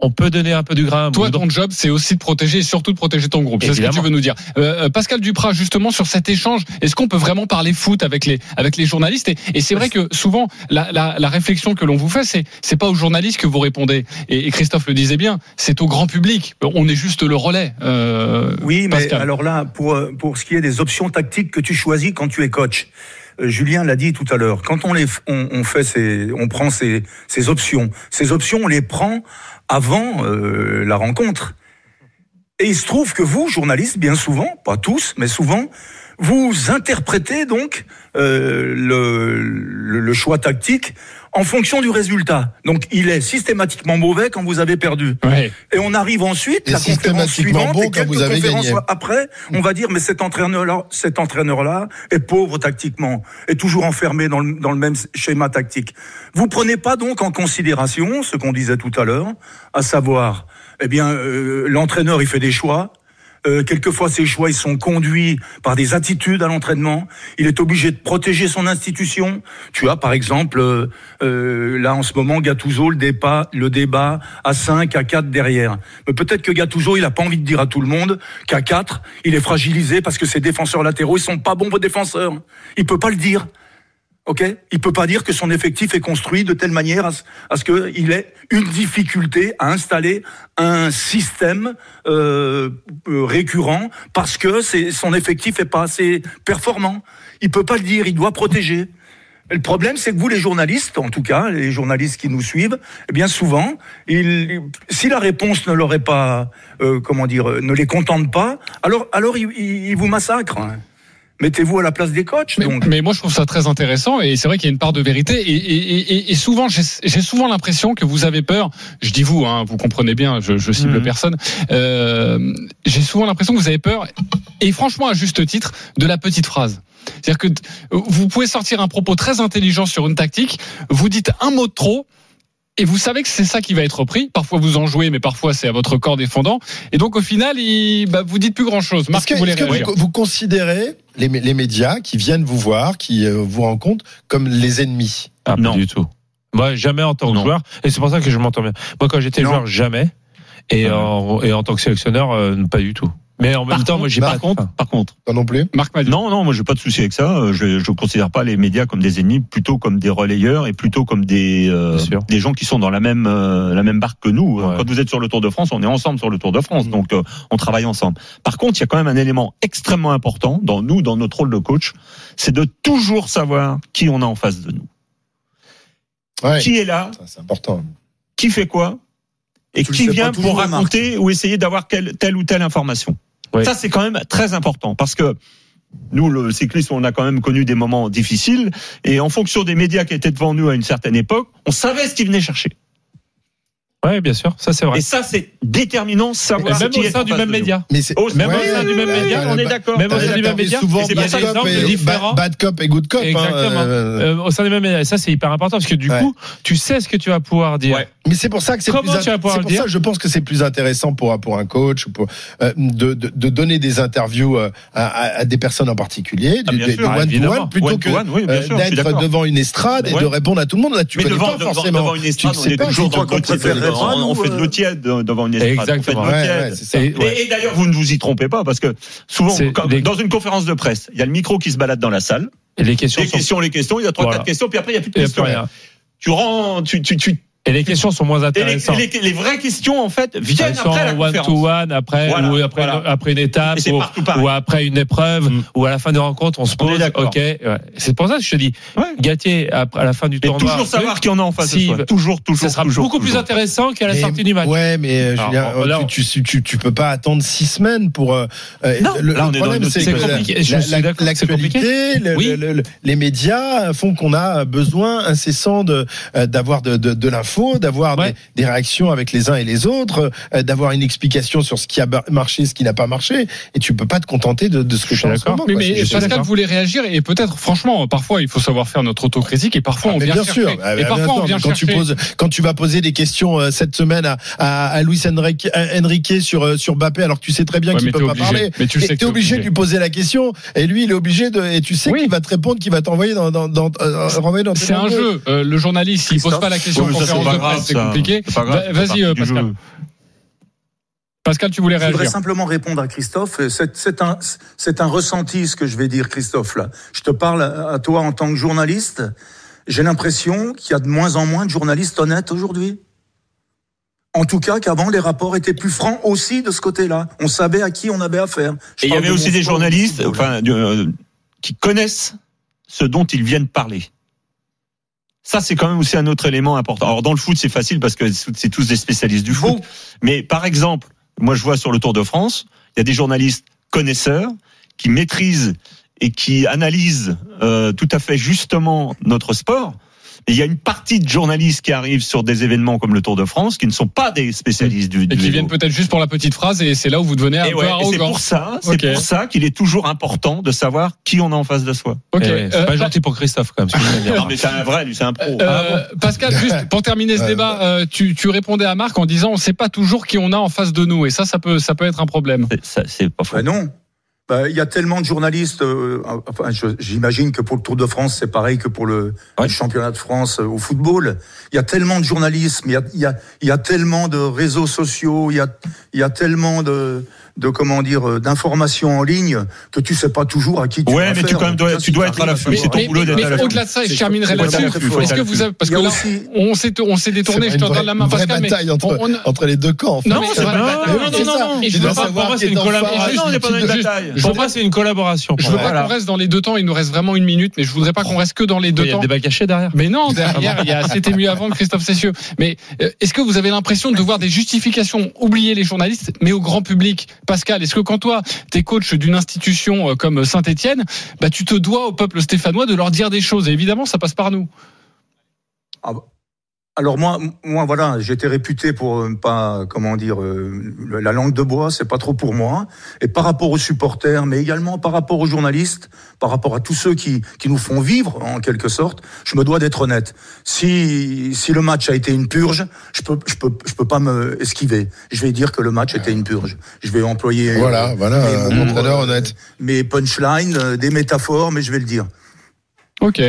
on peut donner un peu du grain. à Toi, ton job, c'est aussi de protéger et surtout de protéger ton groupe. C'est ce que tu veux nous dire. Euh, euh, Pascal Duprat, justement, sur cet échange, est-ce qu'on peut vraiment parler foot avec les, avec les journalistes Et, et c'est vrai que souvent, la, la, la réflexion que l'on vous fait, c'est, c'est pas aux journalistes que vous répondez. Et, et Christophe le disait bien, c'est au grand public. On est juste le relais. Euh, Oui, mais Pascal. alors là, pour, euh, pour ce qui est des options tactiques que tu choisis quand tu es coach, euh, Julien l'a dit tout à l'heure, quand on, les, on, on fait ces, on prend ces, ces options, ces options, on les prend avant euh, la rencontre. Et il se trouve que vous, journalistes, bien souvent, pas tous, mais souvent, vous interprétez donc euh, le, choix tactique en fonction du résultat. Donc il est systématiquement mauvais quand vous avez perdu. Et on arrive ensuite, Et la conférence systématiquement suivante, bon et quand quelques vous avez conférences gagné. après, on va dire, mais cet entraîneur-là, cet entraîneur-là est pauvre tactiquement, est toujours enfermé dans le, dans le même schéma tactique. Vous prenez pas donc en considération ce qu'on disait tout à l'heure, à savoir, eh bien, euh, l'entraîneur il fait des choix. Euh, quelquefois, ces choix ils sont conduits par des attitudes à l'entraînement. Il est obligé de protéger son institution. Tu as, par exemple, euh, euh, là en ce moment, Gattuso le débat, le débat à 5, à 4 derrière. Mais peut-être que Gattuso, il a pas envie de dire à tout le monde qu'à 4, il est fragilisé parce que ses défenseurs latéraux, ils sont pas bons défenseurs. Il peut pas le dire. Ok, il peut pas dire que son effectif est construit de telle manière à ce, à ce que il ait une difficulté à installer un système euh, euh, récurrent parce que c'est son effectif est pas assez performant. Il peut pas le dire, il doit protéger. Le problème, c'est que vous, les journalistes, en tout cas, les journalistes qui nous suivent, eh bien souvent, ils, si la réponse ne leur est pas, euh, comment dire, euh, ne les contente pas, alors, alors ils, ils- ils vous massacrent. Mettez-vous à la place des coachs. Mais, donc. mais moi, je trouve ça très intéressant et c'est vrai qu'il y a une part de vérité. Et, et- et- et souvent, j'ai souvent l'impression que vous avez peur. Je dis vous, hein, vous comprenez bien, je, je cible Mhm. personne. Euh, j'ai souvent l'impression que vous avez peur, et franchement à juste titre, de la petite phrase. C'est-à-dire que vous pouvez sortir un propos très intelligent sur une tactique, vous dites un mot de trop. Et vous savez que c'est ça qui va être repris. Parfois vous en jouez, mais parfois c'est à votre corps défendant. Et donc au final, il, bah, vous dites plus grand-chose. Est-ce Marc, que, vous voulez que réagir vous, vous considérez les, mé- les médias qui viennent vous voir, qui euh, vous rencontrent, comme les ennemis? Ah, pas du tout. Moi, jamais en tant que joueur. Et c'est pour ça que je m'entends bien. Moi, quand j'étais joueur, jamais. Et, en, et en tant que sélectionneur, euh, pas du tout. Mais en même Par temps, moi, j'ai pas. par contre, par contre, pas non plus. Marc Non, non, moi j'ai pas de souci avec ça. Euh, Je je considère pas les médias comme des ennemis, plutôt comme des relayeurs et plutôt comme des euh, des gens qui sont dans la même euh, la même barque que nous. Quand vous êtes sur le Tour de France, on est ensemble sur le Tour de France, donc euh, on travaille ensemble. Par contre, il y a quand même un élément extrêmement important dans nous, dans notre rôle de coach, c'est de toujours savoir qui on a en face de nous. Qui est là C'est important. Qui fait quoi et Tu qui vient pour raconter ou essayer d'avoir telle ou telle information. Ça, c'est quand même très important parce que nous, le cyclisme, on a quand même connu des moments difficiles et en fonction des médias qui étaient devant nous à une certaine époque, on savait ce qu'ils venaient chercher. Ouais, bien sûr, ça c'est vrai. Et ça, c'est déterminant, savoir même qui au sein du même média. Mais c'est- Au- même Ouais, au sein du même média, on est d'accord. Même au sein du même média. c'est exemples et- différents. bad cop et good cop. hein, Exactement. euh, Euh, au sein du même média. Et ça, c'est hyper important parce que du Ouais. coup, tu sais ce que tu vas pouvoir dire. Ouais. Mais c'est pour ça que c'est plus c'est pour dire ça que je pense que c'est plus intéressant pour pour un coach pour euh, de, de de donner des interviews euh, à, à- à des personnes en particulier, Ah, du- des sûr, one to one plutôt que oui, euh, d'être devant une estrade et de répondre à tout le monde. Là, tu Mais connais devant, pas forcément. devant une estrade, tu sais pas être on, fait de euh, l'eau tiède devant une estrade. Exactement. On fait de l'eau Ouais, tiède. ouais, c'est ça. Et- Et, ouais. et d'ailleurs, vous ne vous y trompez pas, parce que souvent, quand- dans une conférence de presse, il y a le micro qui se balade dans la salle, Et les questions les sont questions, les questions, il y a trois, Voilà. quatre questions, puis après, il n'y a plus de questions. plus rien. Tu rends, tu, tu, tu, Et les questions sont moins intéressantes. et les- les vraies questions, en fait, viennent Elles sont après la one conférence. to one, après, Voilà, ou après, voilà. après une étape, ou, après une épreuve, Mm. ou à la fin de rencontre, on se pose. Ok, ouais. C'est pour ça que je te dis, Ouais. À la fin du Et tournoi, toujours savoir qui en a en face si- de soi. Toujours, toujours, ça sera toujours, beaucoup plus intéressant qu'à la Mais- sortie du match. Ouais, mais euh, Alors, Julien, bon, là, tu, tu, tu, tu peux pas attendre six semaines pour. euh, euh, Non, le, là, on le est dans problème, c'est que l'actualité, les médias font qu'on a besoin incessant de euh, d'avoir de, de, l'info, d'avoir Ouais. des, des réactions avec les uns et les autres, euh, d'avoir une explication sur ce qui a marché, ce qui n'a pas marché, et tu peux pas te contenter de, de ce que Je suis d'accord. Mais, mais je Pascal d'accord. voulait réagir et peut-être, franchement, parfois il faut savoir faire notre autocritique et parfois Ah, on vient bien chercher. sûr. Ah, et bien parfois on vient quand chercher. tu poses, quand tu vas poser des questions euh, cette semaine à, à, à Luis Enrique, Enrique sur euh, sur Mbappé, alors que tu sais très bien Ouais, qu'il peut t'es pas obligé. parler, Mais tu le et sais que t'es t'es obligé de obligé. lui poser la question, et lui il est obligé de, et tu sais Oui. qu'il va te répondre, qu'il va t'envoyer dans dans dans, euh, C'est un jeu. Euh, le journaliste, s'il pose pas la question ça, conférence c'est de presse, compliqué. Vas-y, euh, Pascal. Pascal, tu voulais Je voudrais réagir. simplement répondre à Christophe. C'est c'est un, c'est un ressenti ce que je vais dire, Christophe. Là, je te parle à toi en tant que journaliste. J'ai l'impression qu'il y a de moins en moins de journalistes honnêtes aujourd'hui. En tout cas, qu'avant les rapports étaient plus francs aussi de ce côté-là. On savait à qui on avait affaire. Je Et il y avait de aussi des journalistes, enfin, euh, qui connaissent ce dont ils viennent parler. Ça, c'est quand même aussi un autre élément important. Alors, dans le foot, c'est facile parce que c'est tous des spécialistes du foot. Mais par exemple, moi, je vois sur le Tour de France, il y a des journalistes connaisseurs qui maîtrisent et qui analysent euh, tout à fait justement notre sport. Et il y a une partie de journalistes qui arrivent sur des événements comme le Tour de France qui ne sont pas des spécialistes du, Et du qui vélo. viennent peut-être juste pour la petite phrase et c'est là où vous devenez un Et peu ouais, et c'est arrogant. pour ça, c'est pour ça qu'il est toujours important de savoir qui on a en face de soi. Ok. Eh ouais, c'est Euh, pas gentil pour Christophe, quand même. Non, mais c'est un vrai, lui, c'est un pro. Euh, Pascal, juste pour terminer ce débat, euh, tu, tu répondais à Marc en disant on ne sait pas toujours qui on a en face de nous et ça, ça peut, ça peut être un problème. C'est- C'est pas faux. Ben non. Ben, Il y a tellement de journalistes. euh, enfin, j'imagine que pour le Tour de France, c'est pareil que pour le, le championnat de France euh, au football. Il y a tellement de journalisme. Il y a, il y a, il y a tellement de réseaux sociaux. Il y a, il y a tellement de, de comment dire, euh, d'informations en ligne que tu sais pas toujours à qui tu Ouais, as mais tu, affaire. quand même dois- tu être à l'affût. C'est ton Mais, boulot d'être à l'affût. au-delà de ça, et je terminerai là-dessus. Est-ce que vous avez, parce que là, aussi- on s'est, on s'est détourné, je te la main, vraie Pascal, mais bataille entre, on- on- entre les deux camps. en fait. Non, mais c'est pas Non, non, non, je dois savoir c'est une collaboration. Non, n'est pas dans une bataille. Pour veux moi, pas- c'est une collaboration. Je veux pas qu'on reste dans les deux temps, il nous reste vraiment une minute, mais je voudrais pas qu'on reste que dans les deux Il y a temps. des débat caché derrière. Mais non, derrière, il y a C'était mieux avant de Christophe Cessieux. Mais euh, est-ce que vous avez l'impression de devoir des justifications, oublier les journalistes, mais au grand public? Pascal, est-ce que quand toi, t'es coach d'une institution euh, comme Saint-Etienne, bah, tu te dois au peuple stéphanois de leur dire des choses? Et évidemment, ça passe par nous. Ah bah, Alors moi, moi voilà, j'étais réputé pour euh, pas, comment dire, euh, la langue de bois, c'est pas trop pour moi. Et par rapport aux supporters, mais également par rapport aux journalistes, par rapport à tous ceux qui, qui nous font vivre en quelque sorte, je me dois d'être honnête. Si si le match a été une purge, je peux je peux je peux pas me esquiver. Je vais dire que le match était une purge. Je vais employer Voilà, euh, voilà, mes mots, entraîneur euh, honnête. mes punchlines, euh, des métaphores, mais je vais le dire. Ok.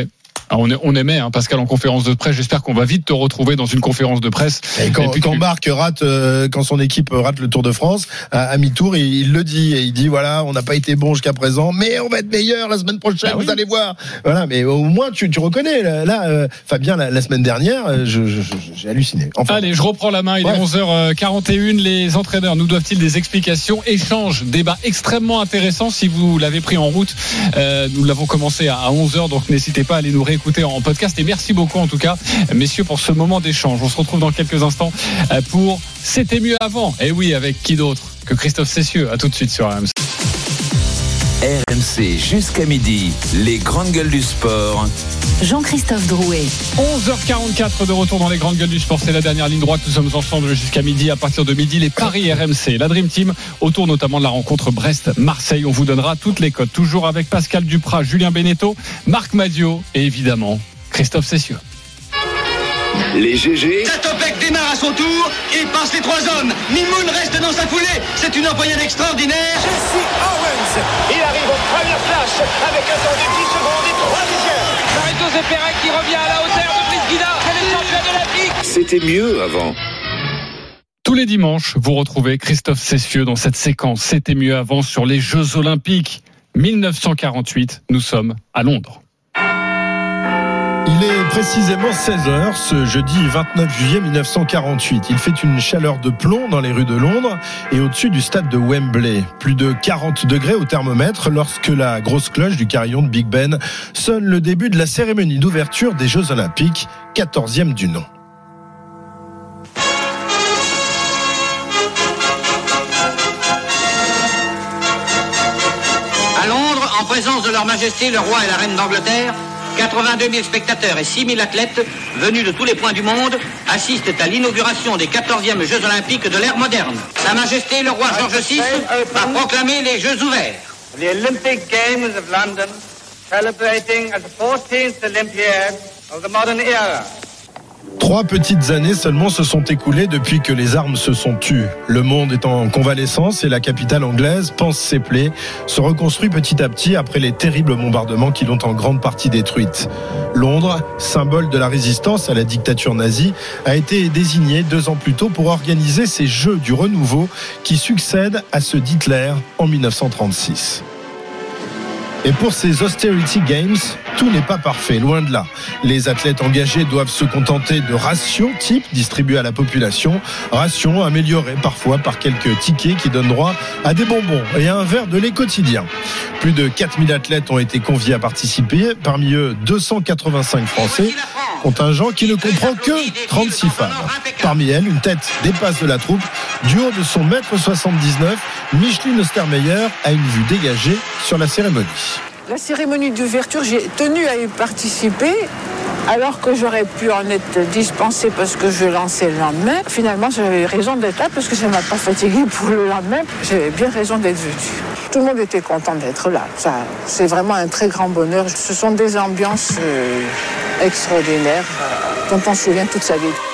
Ah, on, est- on aimait hein, Pascal en conférence de presse. J'espère qu'on va vite te retrouver dans une conférence de presse. Et quand, Et puis quand tu- Marc rate, euh, quand son équipe rate le Tour de France, à, à mi-tour, il, il le dit et il dit voilà, on n'a pas été bon jusqu'à présent, mais on va être meilleur la semaine prochaine. Oui. vous allez voir. Voilà, mais au moins tu, tu reconnais. Là, là, euh, Fabien, la, la semaine dernière, euh, j'ai halluciné. Enfin, Allez, je reprends la main. Il Ouais. est 11h41. Les entraîneurs nous doivent-ils des explications? Échange, débat extrêmement intéressant. Si vous l'avez pris en route, euh, nous l'avons commencé à 11h, donc n'hésitez pas à aller nous réécouter en podcast. Et merci beaucoup en tout cas, messieurs, pour ce moment d'échange. On se retrouve dans quelques instants euh, pour C'était mieux avant. Et oui, avec qui d'autre que Christophe Cessieux. À tout de suite sur RMC. RMC jusqu'à midi. Les grandes gueules du sport. Jean-Christophe Drouet. 11h44 de retour dans les grandes gueules du sport. C'est la dernière ligne droite. Nous sommes ensemble jusqu'à midi. À partir de midi, les paris RMC. La Dream Team autour notamment de la rencontre Brest-Marseille. On vous donnera toutes les cotes. Toujours avec Pascal Duprat, Julien Beneteau, Marc Madio et évidemment Christophe Cessieux. Les GG. Satopek démarre à son tour et passe les trois hommes. Mimoun reste dans sa foulée. C'est une envoyade extraordinaire. Jesse Owens. Il arrive au premier flash avec un temps de 10 secondes et 3 dixièmes. Marie-José Pérec qui revient à la hauteur de Brice Guida. C'est le champion de l'Afrique. C'était mieux avant. Tous les dimanches, vous retrouvez Christophe Cessieux dans cette séquence. C'était mieux avant sur les Jeux Olympiques. 1948, nous sommes à Londres. Il est précisément 16h ce jeudi 29 juillet 1948. Il fait une chaleur de plomb dans les rues de Londres et au-dessus du stade de Wembley. Plus de 40 degrés au thermomètre lorsque la grosse cloche du carillon de Big Ben sonne le début de la cérémonie d'ouverture des Jeux Olympiques, 14e du nom. À Londres, en présence de leur Majesté le roi et la reine d'Angleterre, 82 000 spectateurs et 6 000 athlètes venus de tous les points du monde assistent à l'inauguration des 14e Jeux Olympiques de l'ère moderne. Sa Majesté le roi George VI a proclamé les Jeux ouverts. The Olympic Games of London, celebrating at the 14th Olympiad of the modern era. Trois petites années seulement se sont écoulées depuis que les armes se sont tues. Le monde est en convalescence et la capitale anglaise pense ses plaies, se reconstruit petit à petit après les terribles bombardements qui l'ont en grande partie détruite. Londres, symbole de la résistance à la dictature nazie, a été désigné deux ans plus tôt pour organiser ces Jeux du renouveau qui succèdent à ceux d'Hitler en 1936. Et pour ces Austerity Games, tout n'est pas parfait, loin de là. Les athlètes engagés doivent se contenter de rations type distribuées à la population, rations améliorées parfois par quelques tickets qui donnent droit à des bonbons et à un verre de lait quotidien. Plus de 4000 athlètes ont été conviés à participer, parmi eux 285 Français, contingent qui ne comprend que 36 femmes. Parmi elles, une tête dépasse de la troupe, du haut de son mètre 79, Micheline Ostermeyer a une vue dégagée sur la cérémonie. La cérémonie d'ouverture, j'ai tenu à y participer alors que j'aurais pu en être dispensée parce que je lançais le lendemain. Finalement, j'avais raison d'être là parce que ça ne m'a pas fatiguée pour le lendemain. J'avais bien raison d'être venue. Tout le monde était content d'être là. C'est vraiment un très grand bonheur. Ce sont des ambiances euh, extraordinaires euh, dont on se souvient toute sa vie.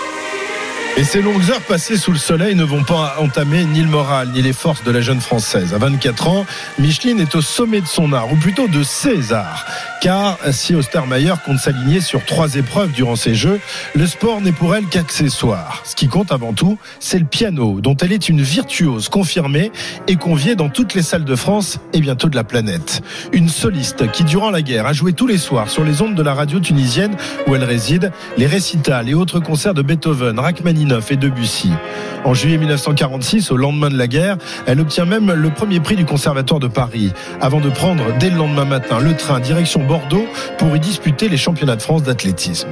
Et ces longues heures passées sous le soleil ne vont pas entamer ni le moral ni les forces de la jeune française. À 24 ans, Micheline est au sommet de son art, ou plutôt de ses arts. Car si Ostermeyer compte s'aligner sur trois épreuves durant ces Jeux, le sport n'est pour elle qu'accessoire. Ce qui compte avant tout, c'est le piano, dont elle est une virtuose confirmée et conviée dans toutes les salles de France et bientôt de la planète. Une soliste qui, durant la guerre, a joué tous les soirs sur les ondes de la radio tunisienne où elle réside, les récitals et autres concerts de Beethoven, Rachmaninoff, et Debussy. En juillet 1946, au lendemain de la guerre, elle obtient même le premier prix du Conservatoire de Paris, avant de prendre dès le lendemain matin le train direction Bordeaux pour y disputer les championnats de France d'athlétisme.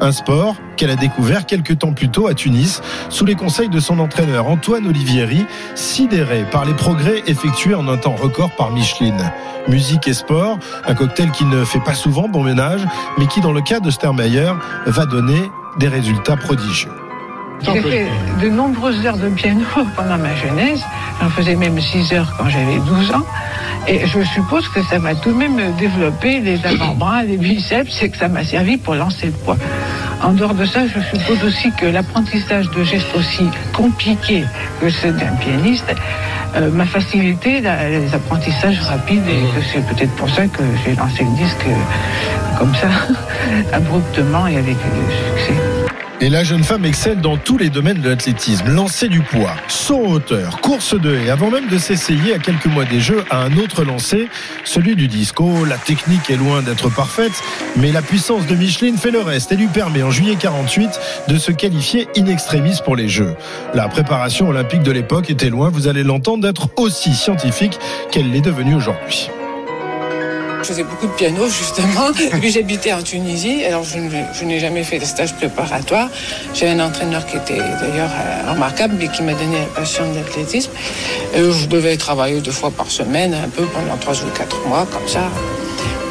Un sport qu'elle a découvert quelques temps plus tôt à Tunis, sous les conseils de son entraîneur Antoine Olivieri, sidéré par les progrès effectués en un temps record par Micheline. Musique et sport, un cocktail qui ne fait pas souvent bon ménage, mais qui, dans le cas de Stermeyer, va donner des résultats prodigieux. J'ai fait de nombreuses heures de piano pendant ma jeunesse. J'en faisais même 6 heures quand j'avais 12 ans. Et je suppose que ça m'a tout de même développé les avant-bras, les biceps, et que ça m'a servi pour lancer le poids. En dehors de ça, je suppose aussi que l'apprentissage de gestes aussi compliqués que ceux d'un pianiste euh, m'a facilité la- les apprentissages rapides et que c'est peut-être pour ça que j'ai lancé le disque euh, comme ça, abruptement et avec euh, succès. Et la jeune femme excelle dans tous les domaines de l'athlétisme. Lancer du poids, saut hauteur, course de haie, avant même de s'essayer à quelques mois des Jeux à un autre lancer, celui du disco. La technique est loin d'être parfaite, mais la puissance de Micheline fait le reste et lui permet en juillet 48 de se qualifier in extremis pour les Jeux. La préparation olympique de l'époque était loin, vous allez l'entendre, d'être aussi scientifique qu'elle l'est devenue aujourd'hui. Je faisais beaucoup de piano, justement. Et puis j'habitais en Tunisie. Alors je, je n'ai jamais fait de stage préparatoire. J'avais un entraîneur qui était d'ailleurs euh, remarquable et qui m'a donné la passion de l'athlétisme. Et je devais travailler deux fois par semaine, un peu pendant trois ou quatre mois, comme ça.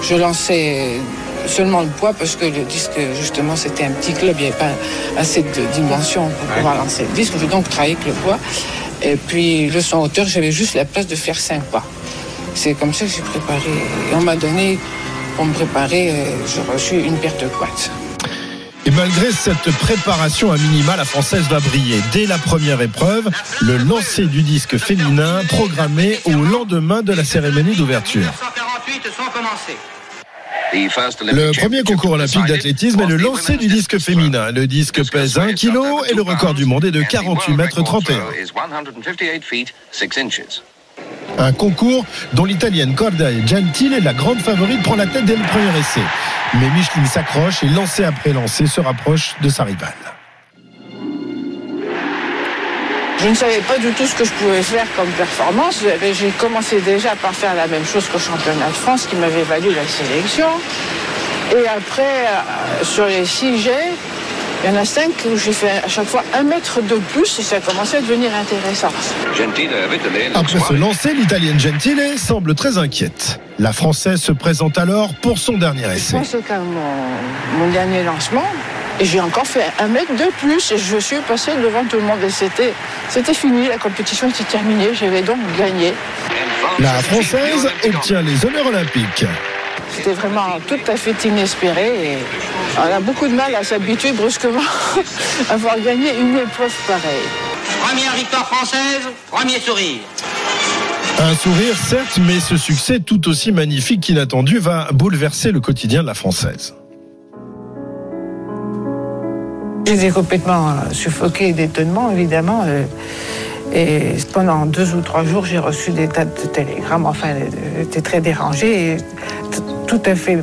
Je lançais seulement le poids parce que le disque, justement, c'était un petit club. Il n'y avait pas assez de dimensions pour pouvoir lancer le disque. J'ai donc travaillé avec le poids. Et puis le son hauteur, j'avais juste la place de faire cinq pas. C'est comme ça que j'ai préparé. Et on m'a donné, pour me préparer, euh, j'ai reçu une paire de quads. Et malgré cette préparation à minima, la française va briller. Dès la première épreuve, le lancer du disque féminin programmé au lendemain de la cérémonie d'ouverture. 148 sont commencés. Le premier concours olympique d'athlétisme est le lancer du disque féminin. Le disque pèse 1 kg et le record du monde est de 48 mètres 31. Un concours dont l'italienne Corda Gentile est la grande favorite prend la tête dès le premier essai. Mais Micheline s'accroche et lancé après lancé se rapproche de sa rivale. Je ne savais pas du tout ce que je pouvais faire comme performance. J'ai commencé déjà par faire la même chose qu'au championnat de France qui m'avait valu la sélection. Et après, euh, sur les 6 G, il y en a 5 où j'ai fait à chaque fois un mètre de plus et ça commençait à devenir intéressant. Après ce lancer, l'italienne Gentile semble très inquiète. La française se présente alors pour son dernier essai. C'est comme mon, mon dernier lancement. Et j'ai encore fait un mètre de plus et je suis passé devant tout le monde. Et c'était, c'était fini, la compétition était terminée. J'avais donc gagné. La française obtient les honneurs olympiques. C'était vraiment tout à fait inespéré. Et on a beaucoup de mal à s'habituer brusquement à avoir gagné une épreuve pareille. Première victoire française, premier sourire. Un sourire, certes, mais ce succès tout aussi magnifique qu'inattendu va bouleverser le quotidien de la française. J'étais complètement euh, suffoquée d'étonnement, évidemment. euh, Et pendant deux ou trois jours, j'ai reçu des tas de télégrammes. Enfin, euh, j'étais très dérangée et tout à fait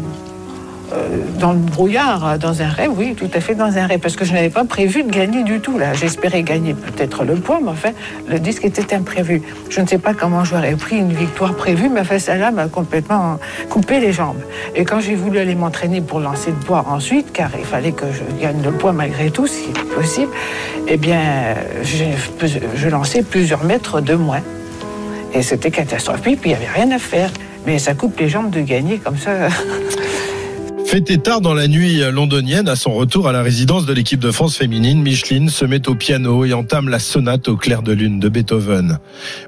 euh, dans le brouillard, euh, dans un rêve, oui, tout à fait dans un rêve, parce que je n'avais pas prévu de gagner du tout. Là, j'espérais gagner peut-être le poids, mais enfin, le disque était imprévu. Je ne sais pas comment j'aurais pris une victoire prévue, mais enfin, celle-là m'a complètement coupé les jambes. Et quand j'ai voulu aller m'entraîner pour lancer le poids ensuite, car il fallait que je gagne le poids malgré tout, si possible, eh bien, je, je lançais plusieurs mètres de moins. Et c'était catastrophique, puis il n'y avait rien à faire. Mais ça coupe les jambes de gagner comme ça. Fêté tard dans la nuit londonienne, à son retour à la résidence de l'équipe de France féminine, Micheline se met au piano et entame la sonate au clair de lune de Beethoven.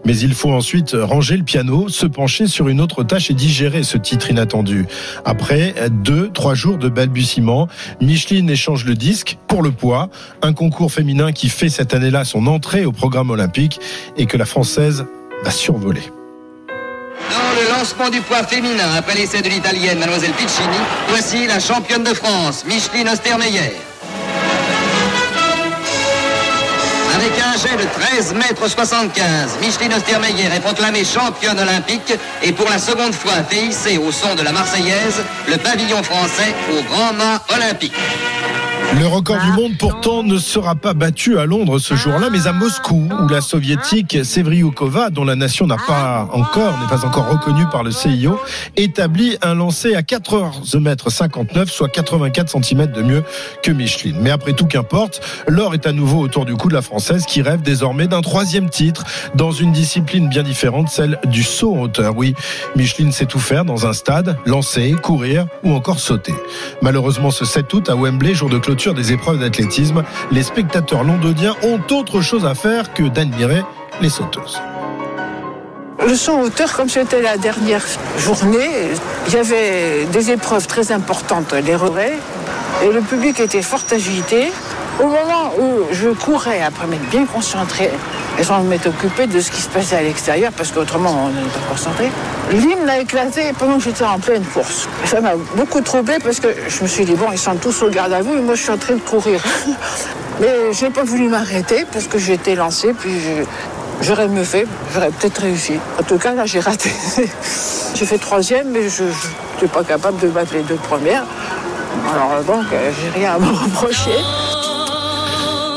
Mais il faut ensuite ranger le piano, se pencher sur une autre tâche et digérer ce titre inattendu. Après deux, trois jours de balbutiements, Micheline échange le disque pour le poids, un concours féminin qui fait cette année-là son entrée au programme olympique et que la française va survoler. Lancement du poids féminin, après l'essai de l'italienne Mademoiselle Piccini, voici la championne de France, Micheline Ostermeyer. Avec un jet de 13 mètres 75, Micheline Ostermeyer est proclamée championne olympique et pour la seconde fois fait au son de la Marseillaise le pavillon français au grand mât olympique. Le record du monde pourtant ne sera pas battu à Londres ce jour-là, mais à Moscou, où la soviétique Sevriukova, dont la nation n'a pas encore, n'est pas encore reconnue par le CIO, établit un lancer à 14 mètres 59, soit 84 cm de mieux que Micheline. Mais après tout, qu'importe, l'or est à nouveau autour du cou de la française qui rêve désormais d'un troisième titre dans une discipline bien différente, celle du saut en hauteur. Oui, Micheline sait tout faire dans un stade, lancer, courir ou encore sauter. Malheureusement, ce 7 août à Wembley, jour de clôture des épreuves d'athlétisme, les spectateurs londoniens ont autre chose à faire que d'admirer les sauteuses. Le son hauteur, comme c'était la dernière journée, il y avait des épreuves très importantes, les relais, et le public était fort agité. Au moment où je courais, après m'être bien concentré, et sans m'être occupé de ce qui se passait à l'extérieur, parce qu'autrement on n'est pas concentré, l'hymne a éclaté pendant que j'étais en pleine course. Ça m'a beaucoup troublé parce que je me suis dit, bon, ils sont tous au garde à vous, et moi je suis en train de courir. Mais je n'ai pas voulu m'arrêter parce que j'étais lancé, puis j'aurais mieux fait, j'aurais peut-être réussi. En tout cas, là, j'ai raté. j'ai fait troisième, mais je n'étais pas capable de battre les deux premières. Alors donc, euh, j'ai rien à me reprocher.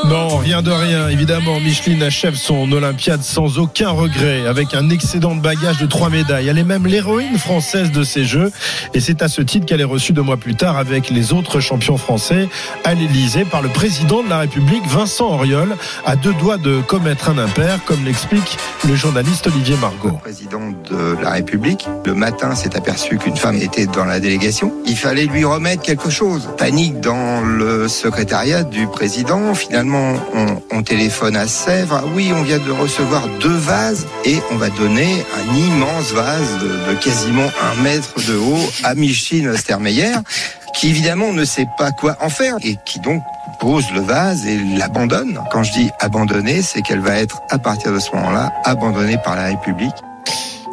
Non, rien de rien. Évidemment, Micheline achève son Olympiade sans aucun regret, avec un excédent de bagages de trois médailles. Elle est même l'héroïne française de ces Jeux. Et c'est à ce titre qu'elle est reçue deux mois plus tard avec les autres champions français à l'Elysée par le président de la République, Vincent Auriol, à deux doigts de commettre un impair, comme l'explique le journaliste Olivier Margot. président de la République. Le matin, s'est aperçu qu'une femme était dans la délégation. Il fallait lui remettre quelque chose. Panique dans le secrétariat du président. Finalement, on, on téléphone à Sèvres. Ah Oui, on vient de recevoir deux vases et on va donner un immense vase de, quasiment un mètre de haut à Micheline Ostermeyer qui évidemment ne sait pas quoi en faire et qui donc pose le vase et l'abandonne. Quand je dis abandonner, c'est qu'elle va être à partir de ce moment-là abandonnée par la République.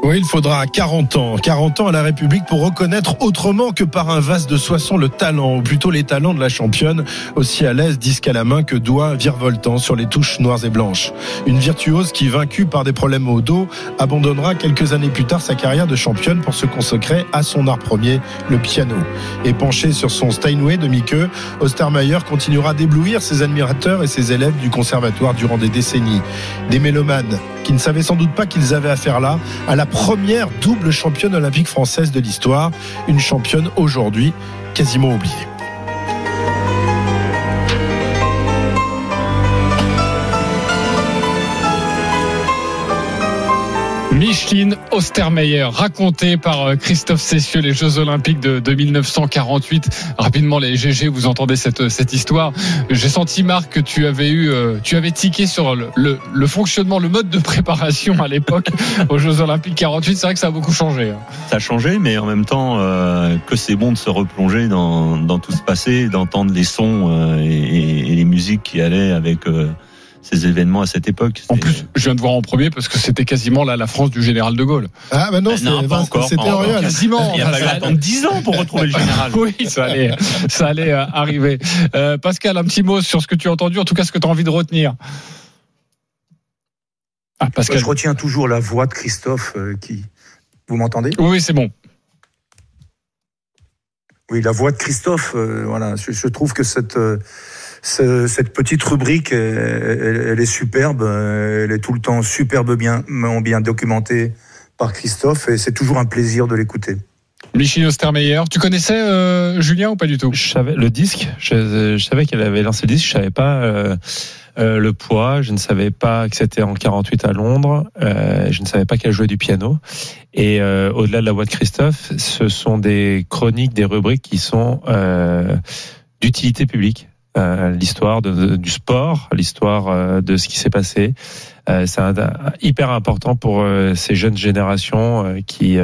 Oui, il faudra 40 ans, 40 ans à la République pour reconnaître autrement que par un vase de Soissons le talent, ou plutôt les talents de la championne, aussi à l'aise, disque à la main que doigt virevoltant sur les touches noires et blanches. Une virtuose qui, vaincue par des problèmes au dos, abandonnera quelques années plus tard sa carrière de championne pour se consacrer à son art premier, le piano. Et penché sur son Steinway de Mickey, Ostermeyer continuera d'éblouir ses admirateurs et ses élèves du conservatoire durant des décennies. Des mélomanes qui ne savaient sans doute pas qu'ils avaient affaire là à la première double championne olympique française de l'histoire, une championne aujourd'hui quasiment oubliée. Micheline Ostermeyer, racontée par euh, Christophe Cessieux, les Jeux Olympiques de, de 1948. Rapidement, les GG, vous entendez cette, cette histoire. J'ai senti, Marc, que tu avais eu, euh, tu avais tiqué sur le, le, le fonctionnement, le mode de préparation à l'époque aux Jeux Olympiques 48. C'est vrai que ça a beaucoup changé. hein. Ça a changé, mais en même temps, euh, que c'est bon de se replonger dans, dans tout ce passé, d'entendre les sons euh, et, et les musiques qui allaient avec euh, ces événements à cette époque. En plus, je viens de voir en premier parce que c'était quasiment la, la France du général de Gaulle. Ah, bah non, Euh, c'est- non, pas encore, c'était pas encore. Auriol. Quasiment. Il a fallu attendre 10 ans pour retrouver le général. oui, ça allait, ça allait euh, arriver. Euh, Pascal, un petit mot sur ce que tu as entendu, en tout cas ce que tu as envie de retenir. Ah, Pascal. Je retiens toujours la voix de Christophe euh, qui. Vous m'entendez? Oui, oui, c'est bon. Oui, la voix de Christophe, euh, voilà. Je, je trouve que cette, euh, ce- cette petite rubrique, elle, elle- est superbe. euh, Elle est tout le temps superbe bien, bien documentée par Christophe et c'est toujours un plaisir de l'écouter. Micheline Ostermeyer. Tu connaissais euh, Julien ou pas du tout? Je savais le disque, je, je savais qu'elle avait lancé le disque, je savais pas euh, euh, le poids, je ne savais pas que c'était en 48 à Londres, euh, je ne savais pas qu'elle jouait du piano. Et euh, au-delà de la voix de Christophe, ce sont des chroniques, des rubriques qui sont euh, d'utilité publique. Euh, l'histoire du sport, l'histoire euh, de ce qui s'est passé. Euh, c'est hyper important pour ces jeunes générations qui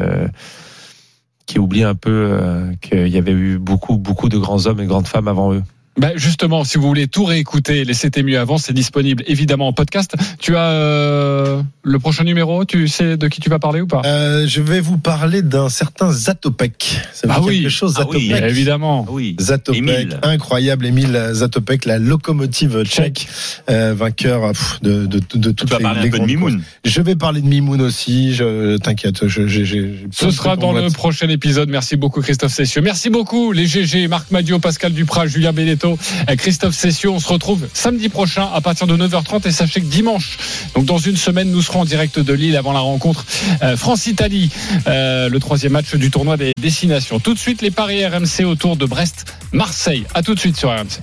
qui oublient un peu qu'il y avait eu beaucoup beaucoup de grands hommes et de grandes femmes avant eux. Ben justement, si vous voulez tout réécouter, les C'était mieux avant, c'est disponible évidemment en podcast. Tu as euh, le prochain numéro, tu sais de qui tu vas parler ou pas? Euh, je vais vous parler d'un certain Zatopek. Ça Ah oui. quelque chose, Ah oui, Zatopek évidemment. Oui. Zatopek, Émile. incroyable Émile Zatopek, la locomotive tchèque, euh, vainqueur pff, de, de, de, de toutes vas les, parler un les peu de Mimoun. Je vais parler de Mimoun aussi. Je t'inquiète, je, j'ai- j'ai Ce sera dans le prochain épisode. Merci beaucoup Christophe Cessieux. Merci beaucoup les GG, Marc Madio, Pascal Duprat, Julien Benetto, euh, Christophe Cessieux. On se retrouve samedi prochain à partir de 9h30 et sachez que dimanche, donc dans une semaine, nous serons en direct de Lille avant la rencontre euh, France-Italie, euh, le troisième match du tournoi des destinations. Tout de suite les paris RMC autour de Brest-Marseille. À tout de suite sur RMC.